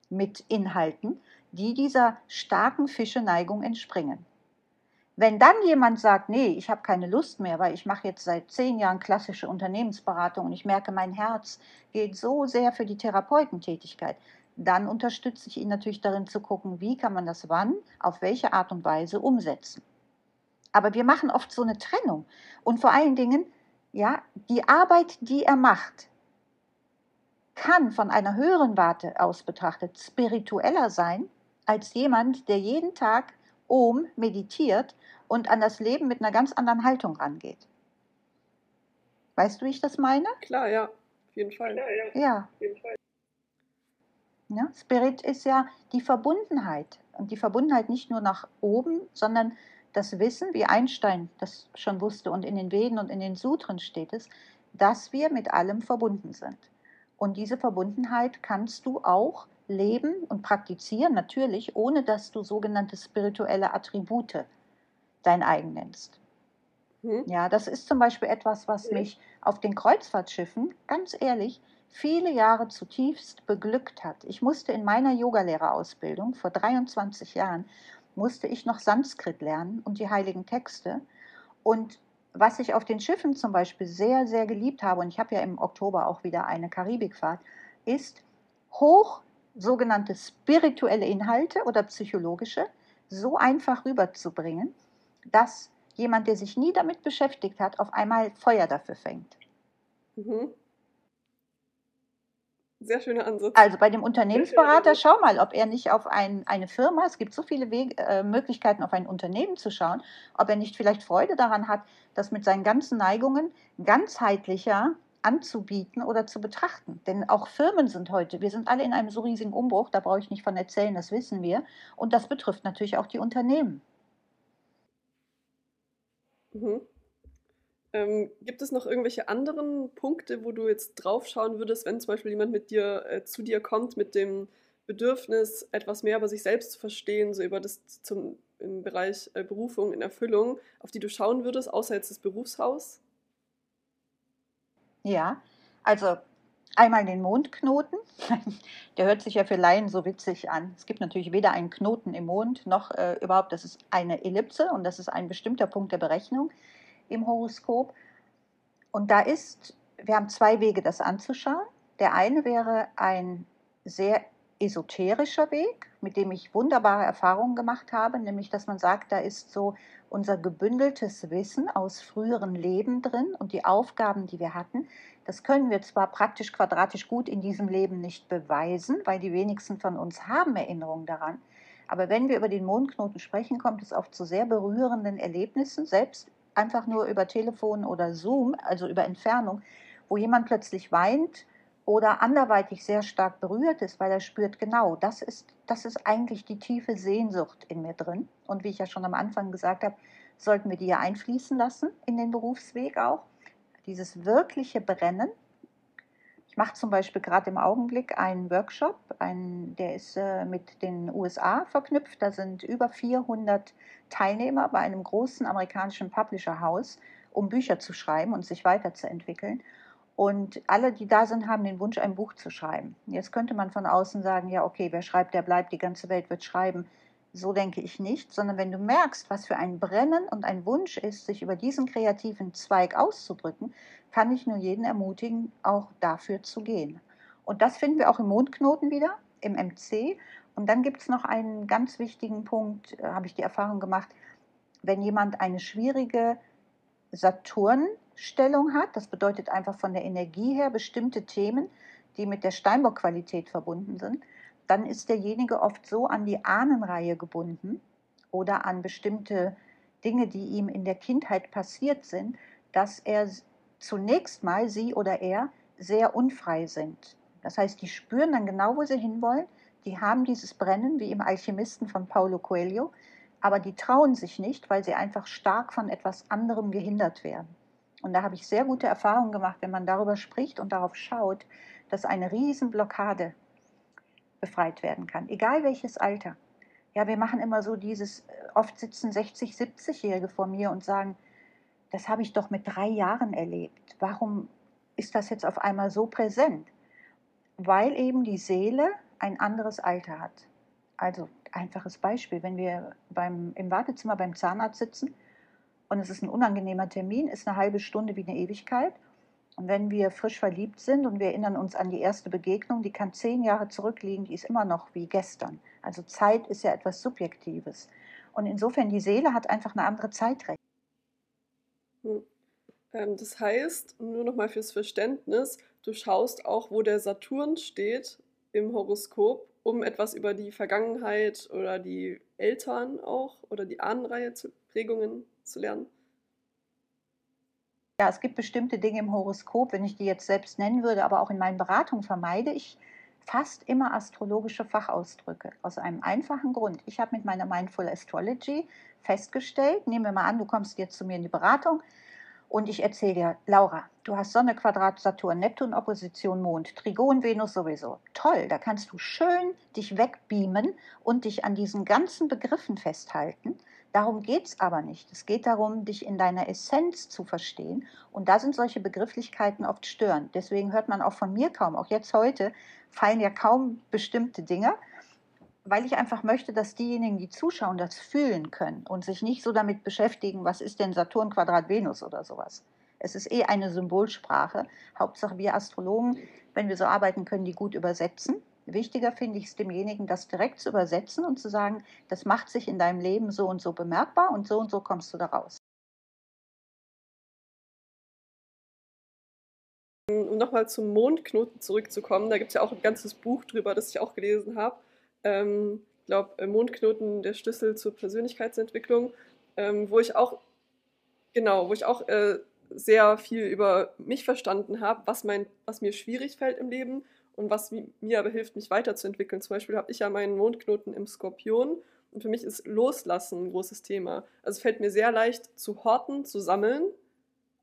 mit Inhalten, die dieser starken Fischeneigung entspringen? Wenn dann jemand sagt, nee, ich habe keine Lust mehr, weil ich mache jetzt seit zehn Jahren klassische Unternehmensberatung und ich merke, mein Herz geht so sehr für die Therapeutentätigkeit, dann unterstütze ich ihn natürlich darin zu gucken, wie kann man das wann, auf welche Art und Weise umsetzen. Aber wir machen oft so eine Trennung. Und vor allen Dingen, ja, die Arbeit, die er macht, kann von einer höheren Warte aus betrachtet spiritueller sein als jemand, der jeden Tag Om meditiert und an das Leben mit einer ganz anderen Haltung rangeht. Weißt du, wie ich das meine? Klar, ja, auf jeden Fall. Klar, ja. ja. Auf jeden Fall. Ja, Spirit ist ja die Verbundenheit. Und die Verbundenheit nicht nur nach oben, sondern das Wissen, wie Einstein das schon wusste und in den Veden und in den Sutren steht es, dass wir mit allem verbunden sind. Und diese Verbundenheit kannst du auch leben und praktizieren, natürlich, ohne dass du sogenannte spirituelle Attribute dein eigen nennst. Hm. Ja, das ist zum Beispiel etwas, was mich auf den Kreuzfahrtschiffen, ganz ehrlich, viele Jahre zutiefst beglückt hat. Ich musste in meiner Yogalehrerausbildung vor 23 Jahren, musste ich noch Sanskrit lernen und die heiligen Texte. Und was ich auf den Schiffen zum Beispiel sehr, sehr geliebt habe, und ich habe ja im Oktober auch wieder eine Karibikfahrt, ist hoch sogenannte spirituelle Inhalte oder psychologische so einfach rüberzubringen, dass jemand, der sich nie damit beschäftigt hat, auf einmal Feuer dafür fängt. Mhm. Sehr schöner Ansatz. Also bei dem Unternehmensberater, schau mal, ob er nicht auf ein, eine Firma, es gibt so viele Wege, äh, Möglichkeiten, auf ein Unternehmen zu schauen, ob er nicht vielleicht Freude daran hat, das mit seinen ganzen Neigungen ganzheitlicher anzubieten oder zu betrachten. Denn auch Firmen sind heute, wir sind alle in einem so riesigen Umbruch, da brauche ich nicht von erzählen, das wissen wir. Und das betrifft natürlich auch die Unternehmen. Mhm. Ähm, gibt es noch irgendwelche anderen Punkte, wo du jetzt drauf schauen würdest, wenn zum Beispiel jemand mit dir äh, zu dir kommt mit dem Bedürfnis, etwas mehr über sich selbst zu verstehen, so über das zum, im Bereich äh, Berufung, in Erfüllung, auf die du schauen würdest, außer jetzt das Berufshaus? Ja, also einmal den Mondknoten. Der hört sich ja für Laien so witzig an. Es gibt natürlich weder einen Knoten im Mond noch äh, überhaupt, das ist eine Ellipse und das ist ein bestimmter Punkt der Berechnung im Horoskop. Und da ist, wir haben zwei Wege, das anzuschauen. Der eine wäre ein sehr esoterischer Weg, mit dem ich wunderbare Erfahrungen gemacht habe, nämlich dass man sagt, da ist so unser gebündeltes Wissen aus früheren Leben drin und die Aufgaben, die wir hatten. Das können wir zwar praktisch quadratisch gut in diesem Leben nicht beweisen, weil die wenigsten von uns haben Erinnerungen daran. Aber wenn wir über den Mondknoten sprechen, kommt es oft zu sehr berührenden Erlebnissen, selbst einfach nur über Telefon oder Zoom, also über Entfernung, wo jemand plötzlich weint oder anderweitig sehr stark berührt ist, weil er spürt, genau, das ist, das ist eigentlich die tiefe Sehnsucht in mir drin. Und wie ich ja schon am Anfang gesagt habe, sollten wir die ja einfließen lassen in den Berufsweg auch. Dieses wirkliche Brennen. Ich mache zum Beispiel gerade im Augenblick einen Workshop, einen, der ist äh, mit den USA verknüpft. Da sind über 400 Teilnehmer bei einem großen amerikanischen Publisher-Haus, um Bücher zu schreiben und sich weiterzuentwickeln. Und alle, die da sind, haben den Wunsch, ein Buch zu schreiben. Jetzt könnte man von außen sagen, ja, okay, wer schreibt, der bleibt, die ganze Welt wird schreiben. So denke ich nicht, sondern wenn du merkst, was für ein Brennen und ein Wunsch ist, sich über diesen kreativen Zweig auszudrücken, kann ich nur jeden ermutigen, auch dafür zu gehen. Und das finden wir auch im Mondknoten wieder, im MC. Und dann gibt es noch einen ganz wichtigen Punkt, äh, habe ich die Erfahrung gemacht, wenn jemand eine schwierige Saturn Stellung hat. Das bedeutet einfach von der Energie her bestimmte Themen, die mit der Steinbock-Qualität verbunden sind. Dann ist derjenige oft so an die Ahnenreihe gebunden oder an bestimmte Dinge, die ihm in der Kindheit passiert sind, dass er zunächst mal, sie oder er, sehr unfrei sind. Das heißt, die spüren dann genau, wo sie hinwollen. Die haben dieses Brennen, wie im Alchemisten von Paulo Coelho, aber die trauen sich nicht, weil sie einfach stark von etwas anderem gehindert werden. Und da habe ich sehr gute Erfahrungen gemacht, wenn man darüber spricht und darauf schaut, dass eine Riesenblockade befreit werden kann, egal welches Alter. Ja, wir machen immer so dieses, äh, oft sitzen 60, 70-Jährige vor mir und sagen, das habe ich doch mit drei Jahren erlebt. Warum ist das jetzt auf einmal so präsent? Weil eben die Seele ein anderes Alter hat. Also einfaches Beispiel, wenn wir beim, im Wartezimmer beim Zahnarzt sitzen und es ist ein unangenehmer Termin, ist eine halbe Stunde wie eine Ewigkeit. Und wenn wir frisch verliebt sind und wir erinnern uns an die erste Begegnung, die kann zehn Jahre zurückliegen, die ist immer noch wie gestern. Also Zeit ist ja etwas Subjektives. Und insofern, die Seele hat einfach eine andere Zeitrechnung. Hm. Ähm, das heißt, nur nochmal fürs Verständnis, du schaust auch, wo der Saturn steht im Horoskop, um etwas über die Vergangenheit oder die Eltern auch oder die Ahnenreihe zu Prägungen zu lernen? Ja, es gibt bestimmte Dinge im Horoskop, wenn ich die jetzt selbst nennen würde, aber auch in meinen Beratungen vermeide ich fast immer astrologische Fachausdrücke. Aus einem einfachen Grund. Ich habe mit meiner Mindful Astrology festgestellt, nehmen wir mal an, du kommst jetzt zu mir in die Beratung und ich erzähle dir, Laura, du hast Sonne, Quadrat, Saturn, Neptun, Opposition, Mond, Trigon, Venus sowieso. Toll, da kannst du schön dich wegbeamen und dich an diesen ganzen Begriffen festhalten. Darum geht es aber nicht. Es geht darum, dich in deiner Essenz zu verstehen. Und da sind solche Begrifflichkeiten oft störend. Deswegen hört man auch von mir kaum, auch jetzt heute fallen ja kaum bestimmte Dinge, weil ich einfach möchte, dass diejenigen, die zuschauen, das fühlen können und sich nicht so damit beschäftigen, was ist denn Saturn Quadrat Venus oder sowas. Es ist eh eine Symbolsprache. Hauptsache wir Astrologen, wenn wir so arbeiten können, die gut übersetzen Wichtiger finde ich es demjenigen, das direkt zu übersetzen und zu sagen, das macht sich in deinem Leben so und so bemerkbar und so und so kommst du da raus. Um nochmal zum Mondknoten zurückzukommen, da gibt es ja auch ein ganzes Buch drüber, das ich auch gelesen habe. Ähm, ich glaube, äh, Mondknoten, der Schlüssel zur Persönlichkeitsentwicklung, ähm, wo ich auch, genau, wo ich auch äh, sehr viel über mich verstanden habe, was, was mir schwierig fällt im Leben und was mir aber hilft, mich weiterzuentwickeln. Zum Beispiel habe ich ja meinen Mondknoten im Skorpion und für mich ist Loslassen ein großes Thema. Also es fällt mir sehr leicht zu horten, zu sammeln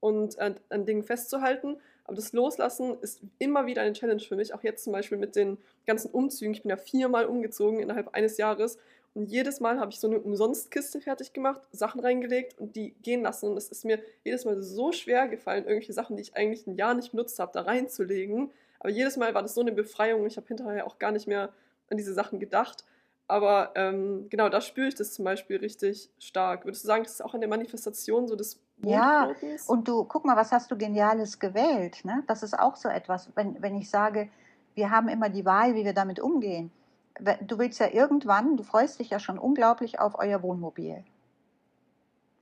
und an, an Dingen festzuhalten. Aber das Loslassen ist immer wieder eine Challenge für mich. Auch jetzt zum Beispiel mit den ganzen Umzügen. Ich bin ja viermal umgezogen innerhalb eines Jahres. Und jedes Mal habe ich so eine Umsonstkiste fertig gemacht, Sachen reingelegt und die gehen lassen. Und es ist mir jedes Mal so schwer gefallen, irgendwelche Sachen, die ich eigentlich ein Jahr nicht benutzt habe, da reinzulegen. Aber jedes Mal war das so eine Befreiung. Ich habe hinterher auch gar nicht mehr an diese Sachen gedacht. Aber ähm, genau, da spüre ich das zum Beispiel richtig stark. Würdest du sagen, das ist auch in der Manifestation so des ja, und du, guck mal, was hast du Geniales gewählt? Ne? Das ist auch so etwas, wenn, wenn ich sage, wir haben immer die Wahl, wie wir damit umgehen. Du willst ja irgendwann, du freust dich ja schon unglaublich auf euer Wohnmobil.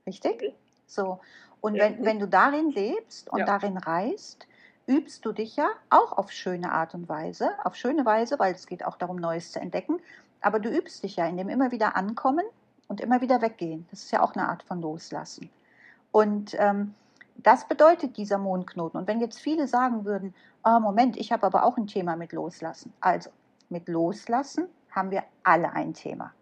Richtig? Mhm. So. Und ja. wenn, wenn du darin lebst und ja. darin reist, übst du dich ja auch auf schöne Art und Weise, auf schöne Weise, weil es geht auch darum, Neues zu entdecken. Aber du übst dich ja in dem immer wieder ankommen und immer wieder weggehen. Das ist ja auch eine Art von Loslassen. Und ähm, das bedeutet dieser Mondknoten. Und wenn jetzt viele sagen würden, oh, Moment, ich habe aber auch ein Thema mit Loslassen. Also mit Loslassen haben wir alle ein Thema.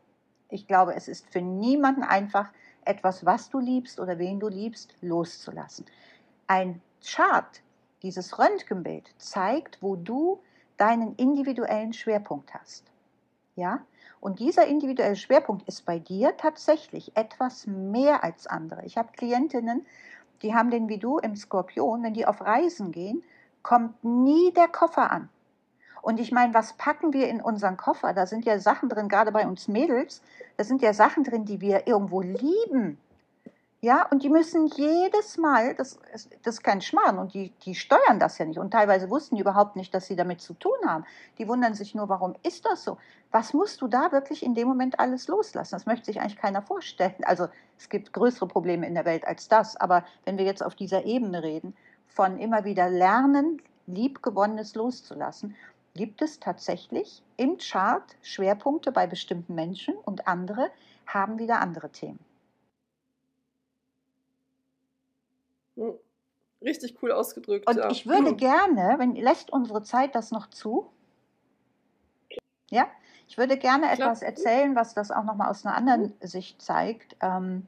Ich glaube, es ist für niemanden einfach, etwas, was du liebst oder wen du liebst, loszulassen. Ein Chart, dieses Röntgenbild, zeigt, wo du deinen individuellen Schwerpunkt hast. Ja? Und dieser individuelle Schwerpunkt ist bei dir tatsächlich etwas mehr als andere. Ich habe Klientinnen, die haben den wie du im Skorpion, wenn die auf Reisen gehen, kommt nie der Koffer an. Und ich meine, was packen wir in unseren Koffer? Da sind ja Sachen drin, gerade bei uns Mädels, da sind ja Sachen drin, die wir irgendwo lieben. Ja, und die müssen jedes Mal, das, das ist kein Schmarrn, und die, die steuern das ja nicht. Und teilweise wussten die überhaupt nicht, dass sie damit zu tun haben. Die wundern sich nur, warum ist das so? Was musst du da wirklich in dem Moment alles loslassen? Das möchte sich eigentlich keiner vorstellen. Also es gibt größere Probleme in der Welt als das. Aber wenn wir jetzt auf dieser Ebene reden, von immer wieder lernen, liebgewonnenes loszulassen, gibt es tatsächlich im Chart Schwerpunkte bei bestimmten Menschen und andere haben wieder andere Themen. Hm, richtig cool ausgedrückt. Und ja. ich würde gerne, wenn lässt unsere Zeit das noch zu? Ja, ich würde gerne etwas erzählen, was das auch nochmal aus einer anderen mhm. Sicht zeigt. Ähm,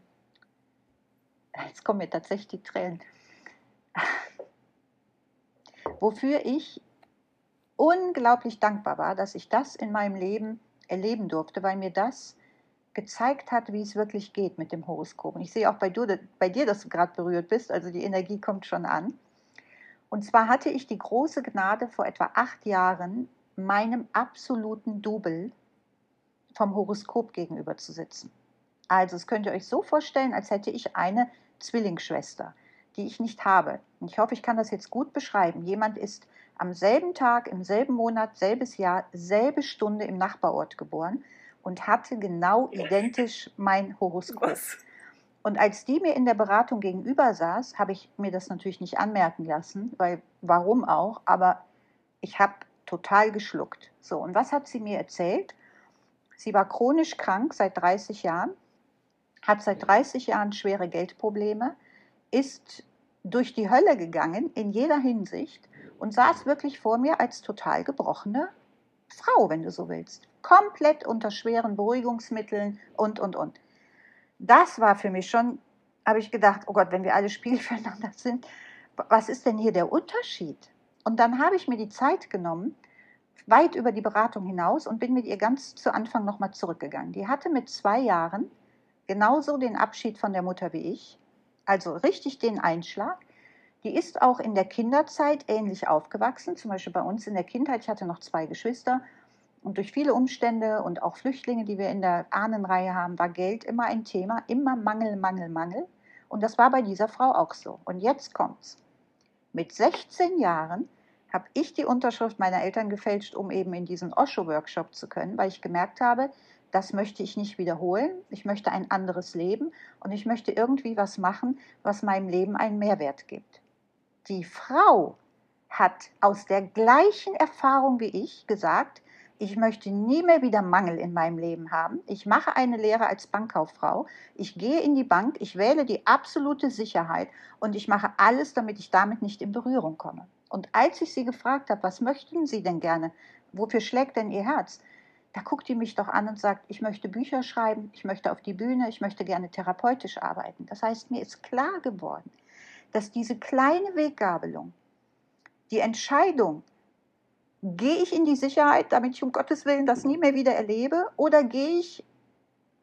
jetzt kommen mir tatsächlich die Tränen. Wofür ich unglaublich dankbar war, dass ich das in meinem Leben erleben durfte, weil mir das gezeigt hat, wie es wirklich geht mit dem Horoskop. Und ich sehe auch bei, du, bei dir, dass du gerade berührt bist, also die Energie kommt schon an. Und zwar hatte ich die große Gnade, vor etwa acht Jahren meinem absoluten Double vom Horoskop gegenüber zu sitzen. Also, das könnt ihr euch so vorstellen, als hätte ich eine Zwillingsschwester, die ich nicht habe. Und ich hoffe, ich kann das jetzt gut beschreiben. Jemand ist am selben Tag, im selben Monat, selbes Jahr, selbe Stunde im Nachbarort geboren und hatte genau identisch mein Horoskop. Was? Und als die mir in der Beratung gegenüber saß, habe ich mir das natürlich nicht anmerken lassen, weil warum auch, aber ich habe total geschluckt. So, und was hat sie mir erzählt? Sie war chronisch krank seit 30 Jahren, hat seit 30 Jahren schwere Geldprobleme, ist durch die Hölle gegangen in jeder Hinsicht und saß wirklich vor mir als total gebrochene Frau, wenn du so willst. Komplett unter schweren Beruhigungsmitteln und, und, und. Das war für mich schon, habe ich gedacht, oh Gott, wenn wir alle Spiel füreinander sind, was ist denn hier der Unterschied? Und dann habe ich mir die Zeit genommen, weit über die Beratung hinaus und bin mit ihr ganz zu Anfang nochmal zurückgegangen. Die hatte mit zwei Jahren genauso den Abschied von der Mutter wie ich, also richtig den Einschlag. Die ist auch in der Kinderzeit ähnlich aufgewachsen, zum Beispiel bei uns in der Kindheit. Ich hatte noch zwei Geschwister und durch viele Umstände und auch Flüchtlinge, die wir in der Ahnenreihe haben, war Geld immer ein Thema, immer Mangel, Mangel, Mangel. Und das war bei dieser Frau auch so. Und jetzt kommt's. Mit 16 Jahren habe ich die Unterschrift meiner Eltern gefälscht, um eben in diesen Osho-Workshop zu können, weil ich gemerkt habe, das möchte ich nicht wiederholen. Ich möchte ein anderes Leben und ich möchte irgendwie was machen, was meinem Leben einen Mehrwert gibt die Frau hat aus der gleichen Erfahrung wie ich gesagt, ich möchte nie mehr wieder Mangel in meinem Leben haben. Ich mache eine Lehre als Bankkauffrau. Ich gehe in die Bank, ich wähle die absolute Sicherheit und ich mache alles, damit ich damit nicht in Berührung komme. Und als ich sie gefragt habe, was möchten Sie denn gerne? Wofür schlägt denn Ihr Herz? Da guckt die mich doch an und sagt, ich möchte Bücher schreiben, ich möchte auf die Bühne, ich möchte gerne therapeutisch arbeiten. Das heißt, mir ist klar geworden, dass diese kleine Weggabelung, die Entscheidung, gehe ich in die Sicherheit, damit ich um Gottes Willen das nie mehr wieder erlebe, oder gehe ich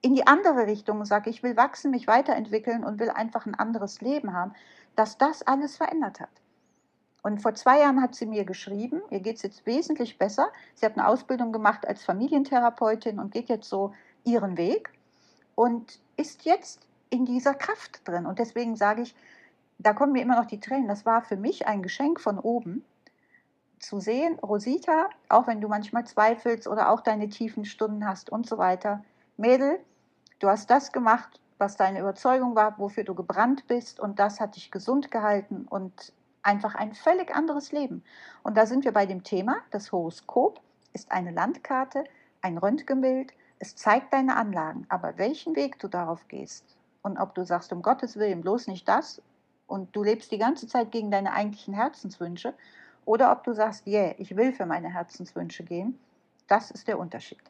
in die andere Richtung und sage, ich will wachsen, mich weiterentwickeln und will einfach ein anderes Leben haben, dass das alles verändert hat. Und vor zwei Jahren hat sie mir geschrieben, ihr geht es jetzt wesentlich besser. Sie hat eine Ausbildung gemacht als Familientherapeutin und geht jetzt so ihren Weg und ist jetzt in dieser Kraft drin. Und deswegen sage ich, da kommen mir immer noch die Tränen. Das war für mich ein Geschenk von oben, zu sehen, Rosita, auch wenn du manchmal zweifelst oder auch deine tiefen Stunden hast und so weiter, Mädel, du hast das gemacht, was deine Überzeugung war, wofür du gebrannt bist und das hat dich gesund gehalten und einfach ein völlig anderes Leben. Und da sind wir bei dem Thema, das Horoskop ist eine Landkarte, ein Röntgenbild, es zeigt deine Anlagen, aber welchen Weg du darauf gehst und ob du sagst, um Gottes Willen, bloß nicht das und du lebst die ganze Zeit gegen deine eigentlichen Herzenswünsche oder ob du sagst, yeah, ich will für meine Herzenswünsche gehen, das ist der Unterschied.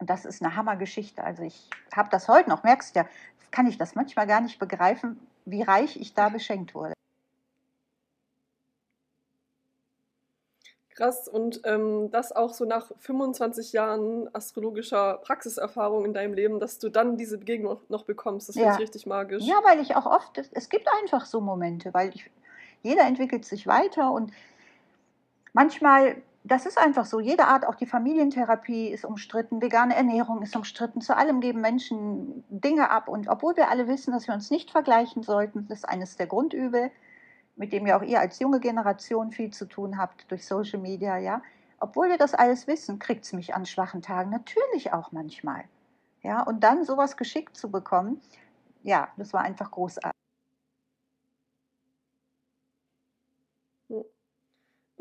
Und das ist eine Hammergeschichte. Also ich habe das heute noch, merkst ja, kann ich das manchmal gar nicht begreifen, wie reich ich da beschenkt wurde. Krass, und ähm, das auch so nach 25 Jahren astrologischer Praxiserfahrung in deinem Leben, dass du dann diese Begegnung noch bekommst. Das finde ja. ich richtig magisch. Ja, weil ich auch oft, es gibt einfach so Momente, weil ich, jeder entwickelt sich weiter und manchmal das ist einfach so. Jede Art, auch die Familientherapie ist umstritten, vegane Ernährung ist umstritten. Zu allem geben Menschen Dinge ab. Und obwohl wir alle wissen, dass wir uns nicht vergleichen sollten, das ist eines der Grundübel, mit dem ja auch ihr als junge Generation viel zu tun habt durch Social Media, ja. Obwohl wir das alles wissen, kriegt es mich an schwachen Tagen natürlich auch manchmal. Ja, und dann sowas geschickt zu bekommen, ja, das war einfach großartig.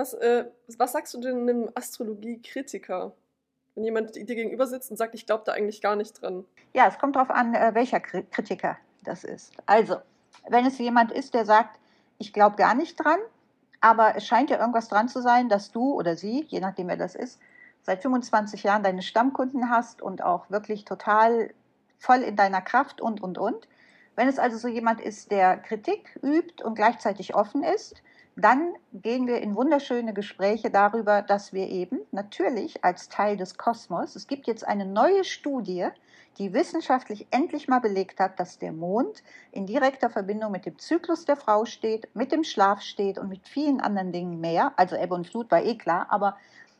Was, äh, was sagst du denn einem Astrologie-Kritiker? Wenn jemand dir gegenüber sitzt und sagt, ich glaube da eigentlich gar nicht dran. Ja, es kommt darauf an, äh, welcher Kritiker das ist. Also, wenn es jemand ist, der sagt, ich glaube gar nicht dran, aber es scheint ja irgendwas dran zu sein, dass du oder sie, je nachdem wer das ist, seit 25 Jahren deine Stammkunden hast und auch wirklich total voll in deiner Kraft und, und, und. Wenn es also so jemand ist, der Kritik übt und gleichzeitig offen ist, dann gehen wir in wunderschöne Gespräche darüber, dass wir eben natürlich als Teil des Kosmos, es gibt jetzt eine neue Studie, die wissenschaftlich endlich mal belegt hat, dass der Mond in direkter Verbindung mit dem Zyklus der Frau steht, mit dem Schlaf steht und mit vielen anderen Dingen mehr. Also Ebbe und Flut war eh klar, aber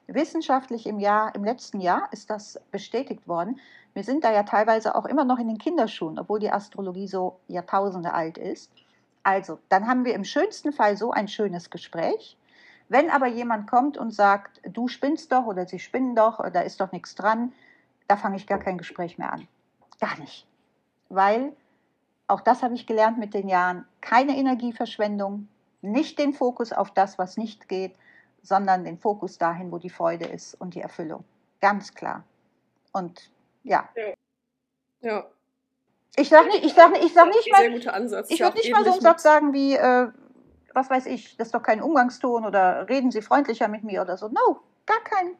wissenschaftlich im Jahr, im letzten Jahr ist das bestätigt worden. Wir sind da ja teilweise auch immer noch in den Kinderschuhen, obwohl die Astrologie so Jahrtausende alt ist. Also, dann haben wir im schönsten Fall so ein schönes Gespräch. Wenn aber jemand kommt und sagt, du spinnst doch oder sie spinnen doch, oder da ist doch nichts dran, da fange ich gar kein Gespräch mehr an. Gar nicht. Weil, auch das habe ich gelernt mit den Jahren, keine Energieverschwendung, nicht den Fokus auf das, was nicht geht, sondern den Fokus dahin, wo die Freude ist und die Erfüllung. Ganz klar. Und ja. Ja. ja. Ich sag nicht, ich sag, ich sag nicht mal. Sehr guter Ansatz. Ich würde nicht mal so einen Satz sagen wie, äh, was weiß ich, das ist doch kein Umgangston oder reden Sie freundlicher mit mir oder so. No, gar kein.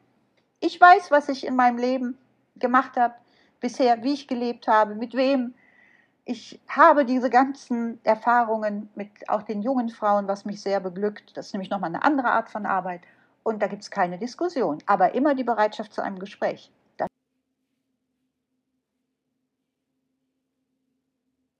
Ich weiß, was ich in meinem Leben gemacht habe, bisher, wie ich gelebt habe, mit wem. Ich habe diese ganzen Erfahrungen mit auch den jungen Frauen, was mich sehr beglückt. Das ist nämlich nochmal eine andere Art von Arbeit. Und da gibt es keine Diskussion, aber immer die Bereitschaft zu einem Gespräch.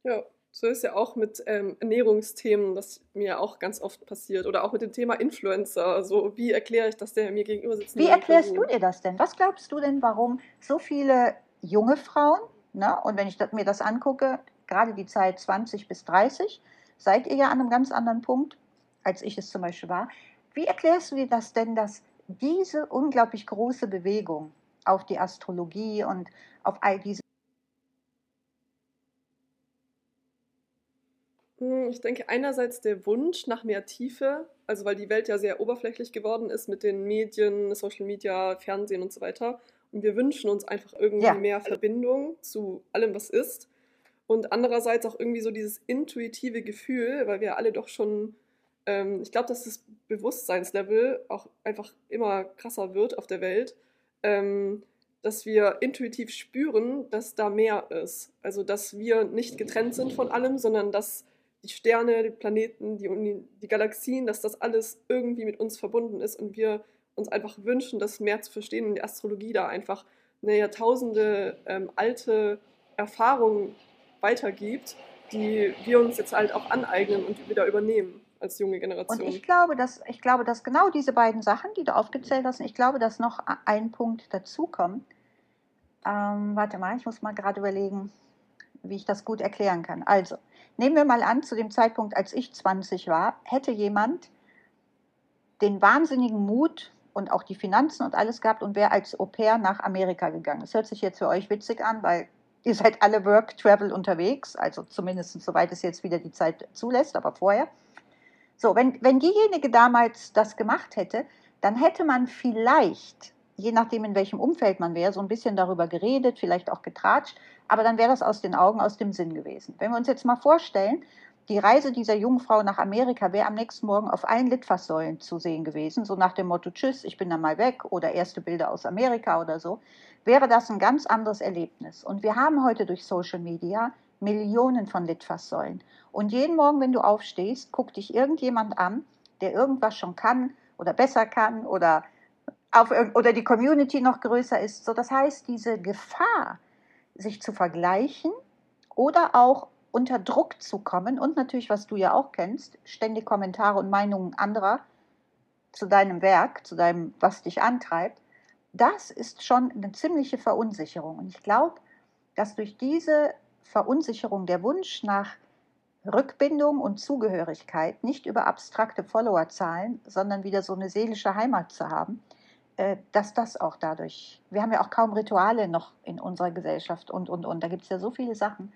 Ja, so ist ja auch mit ähm, Ernährungsthemen, das mir auch ganz oft passiert. Oder auch mit dem Thema Influencer. Also, wie erkläre ich das der mir gegenüber sitzt? Wie erklärst Person? du dir das denn? Was glaubst du denn, warum so viele junge Frauen, ne, und wenn ich mir das angucke, gerade die Zeit 20 bis 30, seid ihr ja an einem ganz anderen Punkt, als ich es zum Beispiel war. Wie erklärst du dir das denn, dass diese unglaublich große Bewegung auf die Astrologie und auf all diese Hm, ich denke einerseits der Wunsch nach mehr Tiefe, also weil die Welt ja sehr oberflächlich geworden ist mit den Medien, Social Media, Fernsehen und so weiter. Und wir wünschen uns einfach irgendwie ja. mehr Verbindung zu allem, was ist. Und andererseits auch irgendwie so dieses intuitive Gefühl, weil wir alle doch schon, ähm, ich glaube, dass das Bewusstseinslevel auch einfach immer krasser wird auf der Welt, ähm, dass wir intuitiv spüren, dass da mehr ist. Also dass wir nicht getrennt sind von allem, sondern dass die Sterne, die Planeten, die, die Galaxien, dass das alles irgendwie mit uns verbunden ist und wir uns einfach wünschen, das mehr zu verstehen und die Astrologie da einfach eine Jahrtausende ähm, alte Erfahrung weitergibt, die wir uns jetzt halt auch aneignen und wieder übernehmen. als junge Generation. Und ich glaube, dass, ich glaube, dass genau diese beiden Sachen, die du aufgezählt hast, ich glaube, dass noch ein Punkt dazukommt. Ähm, warte mal, ich muss mal gerade überlegen, wie ich das gut erklären kann. Also, nehmen wir mal an, zu dem Zeitpunkt, als ich 20 war, hätte jemand den wahnsinnigen Mut und auch die Finanzen und alles gehabt und wäre als Au pair nach Amerika gegangen. Das hört sich jetzt für euch witzig an, weil ihr seid alle Work Travel unterwegs, also zumindest soweit es jetzt wieder die Zeit zulässt, aber vorher. So, wenn, wenn diejenige damals das gemacht hätte, dann hätte man vielleicht, je nachdem in welchem Umfeld man wäre, so ein bisschen darüber geredet, vielleicht auch getratscht, aber dann wäre das aus den Augen, aus dem Sinn gewesen. Wenn wir uns jetzt mal vorstellen, die Reise dieser jungen Frau nach Amerika wäre am nächsten Morgen auf allen Litfaßsäulen zu sehen gewesen, so nach dem Motto Tschüss, ich bin dann mal weg oder erste Bilder aus Amerika oder so, wäre das ein ganz anderes Erlebnis. Und wir haben heute durch Social Media Millionen von Litfaßsäulen. Und jeden Morgen, wenn du aufstehst, guckt dich irgendjemand an, der irgendwas schon kann oder besser kann oder, auf, oder die Community noch größer ist. So, das heißt, diese Gefahr, sich zu vergleichen oder auch unter Druck zu kommen und natürlich, was du ja auch kennst, ständig Kommentare und Meinungen anderer zu deinem Werk, zu deinem, was dich antreibt, das ist schon eine ziemliche Verunsicherung. Und ich glaube, dass durch diese Verunsicherung der Wunsch nach Rückbindung und Zugehörigkeit nicht über abstrakte Followerzahlen, sondern wieder so eine seelische Heimat zu haben, dass das auch dadurch, wir haben ja auch kaum Rituale noch in unserer Gesellschaft und, und, und, da gibt es ja so viele Sachen,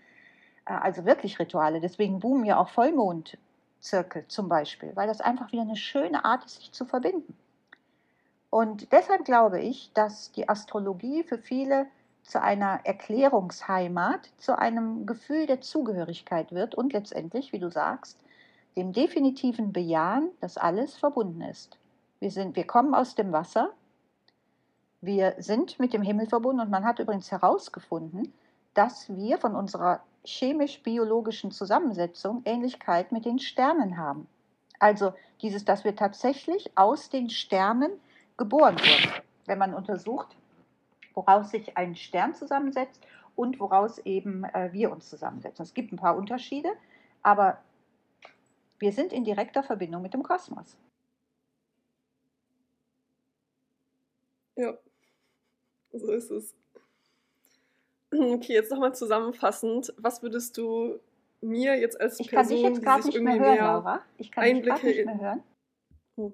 äh, also wirklich Rituale. Deswegen boomen ja auch Vollmondzirkel zum Beispiel, weil das einfach wieder eine schöne Art ist, sich zu verbinden. Und deshalb glaube ich, dass die Astrologie für viele zu einer Erklärungsheimat, zu einem Gefühl der Zugehörigkeit wird und letztendlich, wie du sagst, dem definitiven Bejahen, dass alles verbunden ist. Wir, sind, wir kommen aus dem Wasser, wir sind mit dem Himmel verbunden und man hat übrigens herausgefunden, dass wir von unserer chemisch-biologischen Zusammensetzung Ähnlichkeit mit den Sternen haben. Also dieses, dass wir tatsächlich aus den Sternen geboren wurden. Wenn man untersucht, woraus sich ein Stern zusammensetzt und woraus eben äh, wir uns zusammensetzen. Es gibt ein paar Unterschiede, aber wir sind in direkter Verbindung mit dem Kosmos. Ja, so ist es. Okay, jetzt nochmal zusammenfassend. Was würdest du mir jetzt als ich Person, kann dich jetzt gerade nicht mehr hören, Laura. Ich kann Einblicke dich nicht mehr hören. Oh.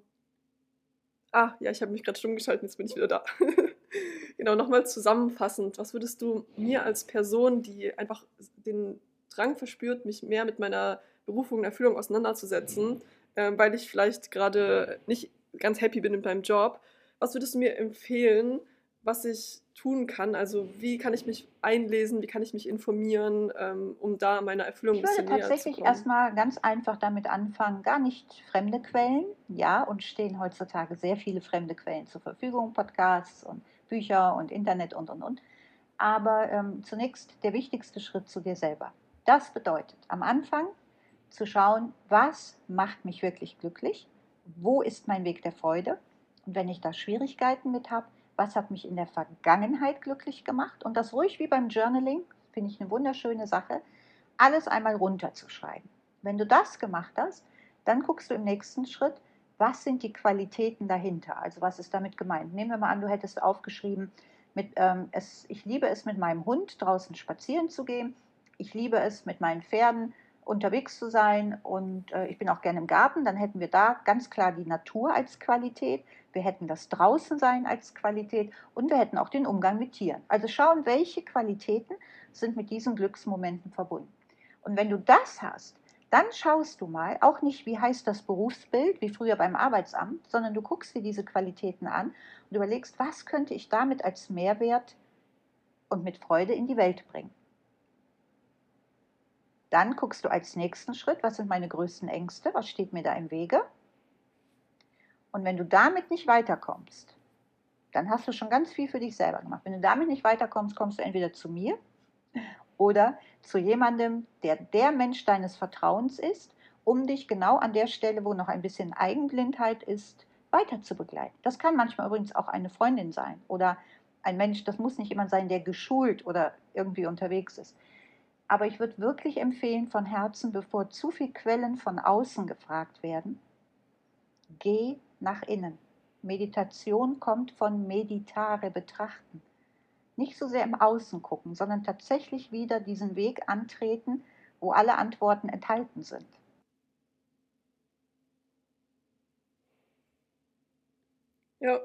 Ah, ja, ich habe mich gerade stumm geschaltet, jetzt bin ich wieder da. genau, nochmal zusammenfassend. Was würdest du mir als Person, die einfach den Drang verspürt, mich mehr mit meiner Berufung und Erfüllung auseinanderzusetzen, äh, weil ich vielleicht gerade nicht ganz happy bin in meinem Job, was würdest du mir empfehlen, was ich tun kann. Also wie kann ich mich einlesen, wie kann ich mich informieren, ähm, um da meiner Erfüllung? Ich würde tatsächlich erstmal ganz einfach damit anfangen, gar nicht fremde Quellen. Ja, und stehen heutzutage sehr viele fremde Quellen zur Verfügung, Podcasts und Bücher und Internet und, und, und. Aber ähm, zunächst der wichtigste Schritt zu dir selber. Das bedeutet am Anfang zu schauen, was macht mich wirklich glücklich, wo ist mein Weg der Freude und wenn ich da Schwierigkeiten mit habe, was hat mich in der Vergangenheit glücklich gemacht und das ruhig wie beim Journaling, finde ich eine wunderschöne Sache, alles einmal runterzuschreiben. Wenn du das gemacht hast, dann guckst du im nächsten Schritt, was sind die Qualitäten dahinter? Also was ist damit gemeint? Nehmen wir mal an, du hättest aufgeschrieben, mit, ähm, es, ich liebe es, mit meinem Hund draußen spazieren zu gehen. Ich liebe es, mit meinen Pferden unterwegs zu sein und äh, ich bin auch gerne im Garten, dann hätten wir da ganz klar die Natur als Qualität, wir hätten das Draußensein als Qualität und wir hätten auch den Umgang mit Tieren. Also schauen, welche Qualitäten sind mit diesen Glücksmomenten verbunden. Und wenn du das hast, dann schaust du mal, auch nicht, wie heißt das Berufsbild, wie früher beim Arbeitsamt, sondern du guckst dir diese Qualitäten an und überlegst, was könnte ich damit als Mehrwert und mit Freude in die Welt bringen. Dann guckst du als nächsten Schritt, was sind meine größten Ängste, was steht mir da im Wege. Und wenn du damit nicht weiterkommst, dann hast du schon ganz viel für dich selber gemacht. Wenn du damit nicht weiterkommst, kommst du entweder zu mir oder zu jemandem, der der Mensch deines Vertrauens ist, um dich genau an der Stelle, wo noch ein bisschen Eigenblindheit ist, weiter zu begleiten. Das kann manchmal übrigens auch eine Freundin sein oder ein Mensch, das muss nicht jemand sein, der geschult oder irgendwie unterwegs ist. Aber ich würde wirklich empfehlen von Herzen, bevor zu viele Quellen von außen gefragt werden, geh nach innen. Meditation kommt von meditare betrachten. Nicht so sehr im Außen gucken, sondern tatsächlich wieder diesen Weg antreten, wo alle Antworten enthalten sind. Ja,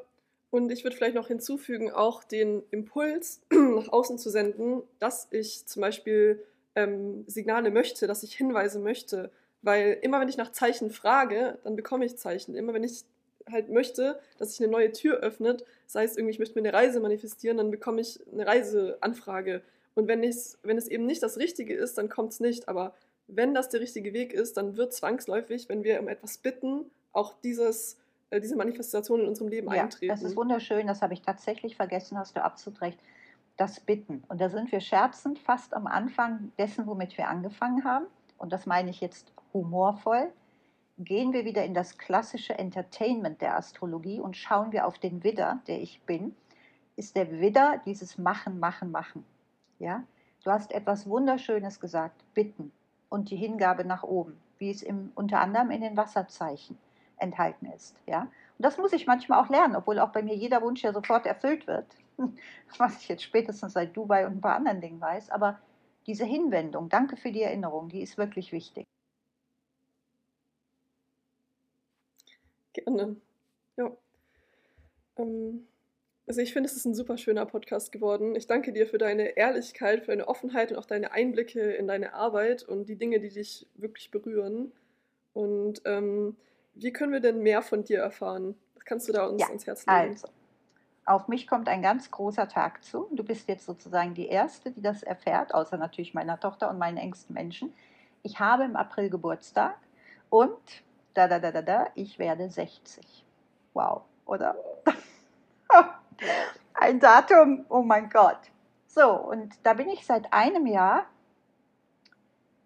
und ich würde vielleicht noch hinzufügen, auch den Impuls nach außen zu senden, dass ich zum Beispiel ähm, Signale möchte, dass ich Hinweise möchte. Weil immer wenn ich nach Zeichen frage, dann bekomme ich Zeichen. Immer wenn ich halt möchte, dass sich eine neue Tür öffnet, sei es irgendwie, ich möchte mir eine Reise manifestieren, dann bekomme ich eine Reiseanfrage. Und wenn, wenn es eben nicht das Richtige ist, dann kommt es nicht. Aber wenn das der richtige Weg ist, dann wird zwangsläufig, wenn wir um etwas bitten, auch dieses, äh, diese Manifestation in unserem Leben ja, eintreten. Das ist wunderschön, das habe ich tatsächlich vergessen, hast du absolut recht. Das Bitten. Und da sind wir scherzend fast am Anfang dessen, womit wir angefangen haben. Und das meine ich jetzt humorvoll gehen wir wieder in das klassische Entertainment der Astrologie und schauen wir auf den Widder, der ich bin, ist der Widder dieses Machen, Machen, Machen. Ja? Du hast etwas Wunderschönes gesagt, bitten und die Hingabe nach oben, wie es im, unter anderem in den Wasserzeichen enthalten ist. Ja? Und das muss ich manchmal auch lernen, obwohl auch bei mir jeder Wunsch ja sofort erfüllt wird, was ich jetzt spätestens seit Dubai und ein paar anderen Dingen weiß. Aber diese Hinwendung, danke für die Erinnerung, die ist wirklich wichtig. Gerne. Ja. Ähm, also ich finde, es ist ein super schöner Podcast geworden. Ich danke dir für deine Ehrlichkeit, für deine Offenheit und auch deine Einblicke in deine Arbeit und die Dinge, die dich wirklich berühren. Und ähm, wie können wir denn mehr von dir erfahren? Was kannst du da uns ja, ans Herz legen? Also, auf mich kommt ein ganz großer Tag zu. Du bist jetzt sozusagen die Erste, die das erfährt, außer natürlich meiner Tochter und meinen engsten Menschen. Ich habe im April Geburtstag und da, da, da, da, da, ich werde 60. Wow, oder? Ein Datum, oh mein Gott. So, und da bin ich seit einem Jahr,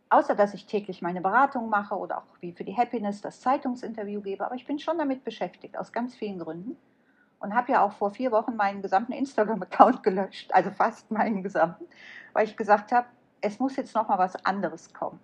außer dass ich täglich meine Beratung mache oder auch wie für die Happiness das Zeitungsinterview gebe, aber ich bin schon damit beschäftigt, aus ganz vielen Gründen. Und habe ja auch vor vier Wochen meinen gesamten Instagram-Account gelöscht, also fast meinen gesamten, weil ich gesagt habe, es muss jetzt noch mal was anderes kommen.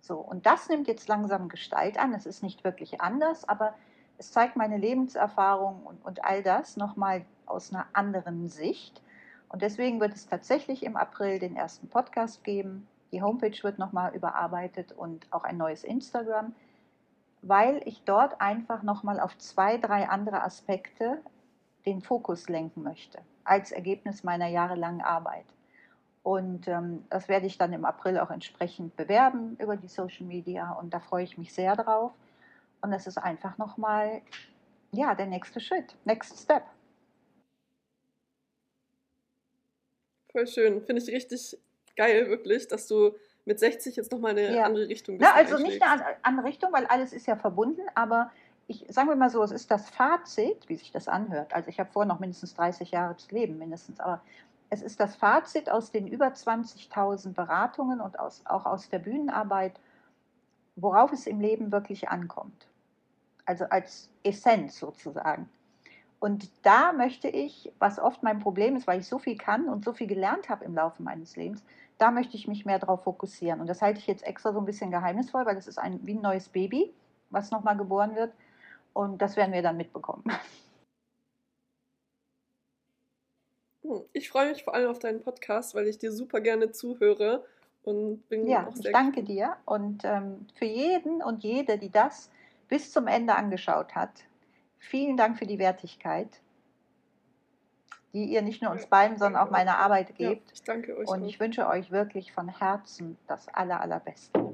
So, und das nimmt jetzt langsam Gestalt an. Es ist nicht wirklich anders, aber es zeigt meine Lebenserfahrung und, und all das nochmal aus einer anderen Sicht. Und deswegen wird es tatsächlich im April den ersten Podcast geben. Die Homepage wird nochmal überarbeitet und auch ein neues Instagram, weil ich dort einfach nochmal auf zwei, drei andere Aspekte den Fokus lenken möchte, als Ergebnis meiner jahrelangen Arbeit. Und ähm, das werde ich dann im April auch entsprechend bewerben über die Social Media und da freue ich mich sehr drauf. Und das ist einfach nochmal, ja, der nächste Schritt, next step. Voll schön, finde ich richtig geil, wirklich, dass du mit 60 jetzt nochmal eine ja. andere Richtung bist. Ja, also nicht eine andere Richtung, weil alles ist ja verbunden, aber ich sagen wir mal so, es ist das Fazit, wie sich das anhört. Also ich habe vor, noch mindestens 30 Jahre zu leben, mindestens, aber es ist das Fazit aus den über 20.000 Beratungen und aus, auch aus der Bühnenarbeit, worauf es im Leben wirklich ankommt. Also als Essenz sozusagen. Und da möchte ich, was oft mein Problem ist, weil ich so viel kann und so viel gelernt habe im Laufe meines Lebens, da möchte ich mich mehr darauf fokussieren. Und das halte ich jetzt extra so ein bisschen geheimnisvoll, weil das ist ein, wie ein neues Baby, was nochmal geboren wird. Und das werden wir dann mitbekommen. Hm, ich freue mich vor allem auf deinen Podcast, weil ich dir super gerne zuhöre und bin ja, auch sehr ich danke gespannt. dir und ähm, für jeden und jede, die das bis zum Ende angeschaut hat, vielen Dank für die Wertigkeit, die ihr nicht nur uns beiden, sondern auch meiner Arbeit gebt. Ja, ich danke euch. Und ich wünsche euch wirklich von Herzen das aller, allerbeste.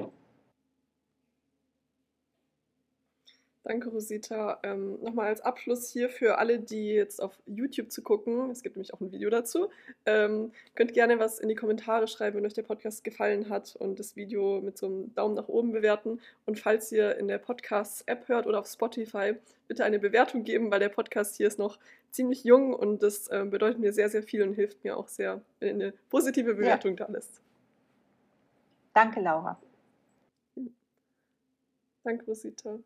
Danke, Rosita. Ähm, Nochmal als Abschluss hier für alle, die jetzt auf YouTube zu gucken, es gibt nämlich auch ein Video dazu, ähm, könnt gerne was in die Kommentare schreiben, wenn euch der Podcast gefallen hat und das Video mit so einem Daumen nach oben bewerten. Und falls ihr in der Podcasts-App hört oder auf Spotify, bitte eine Bewertung geben, weil der Podcast hier ist noch ziemlich jung und das äh, bedeutet mir sehr, sehr viel und hilft mir auch sehr, wenn eine positive Bewertung ja. da ist. Danke, Laura. Danke, Rosita.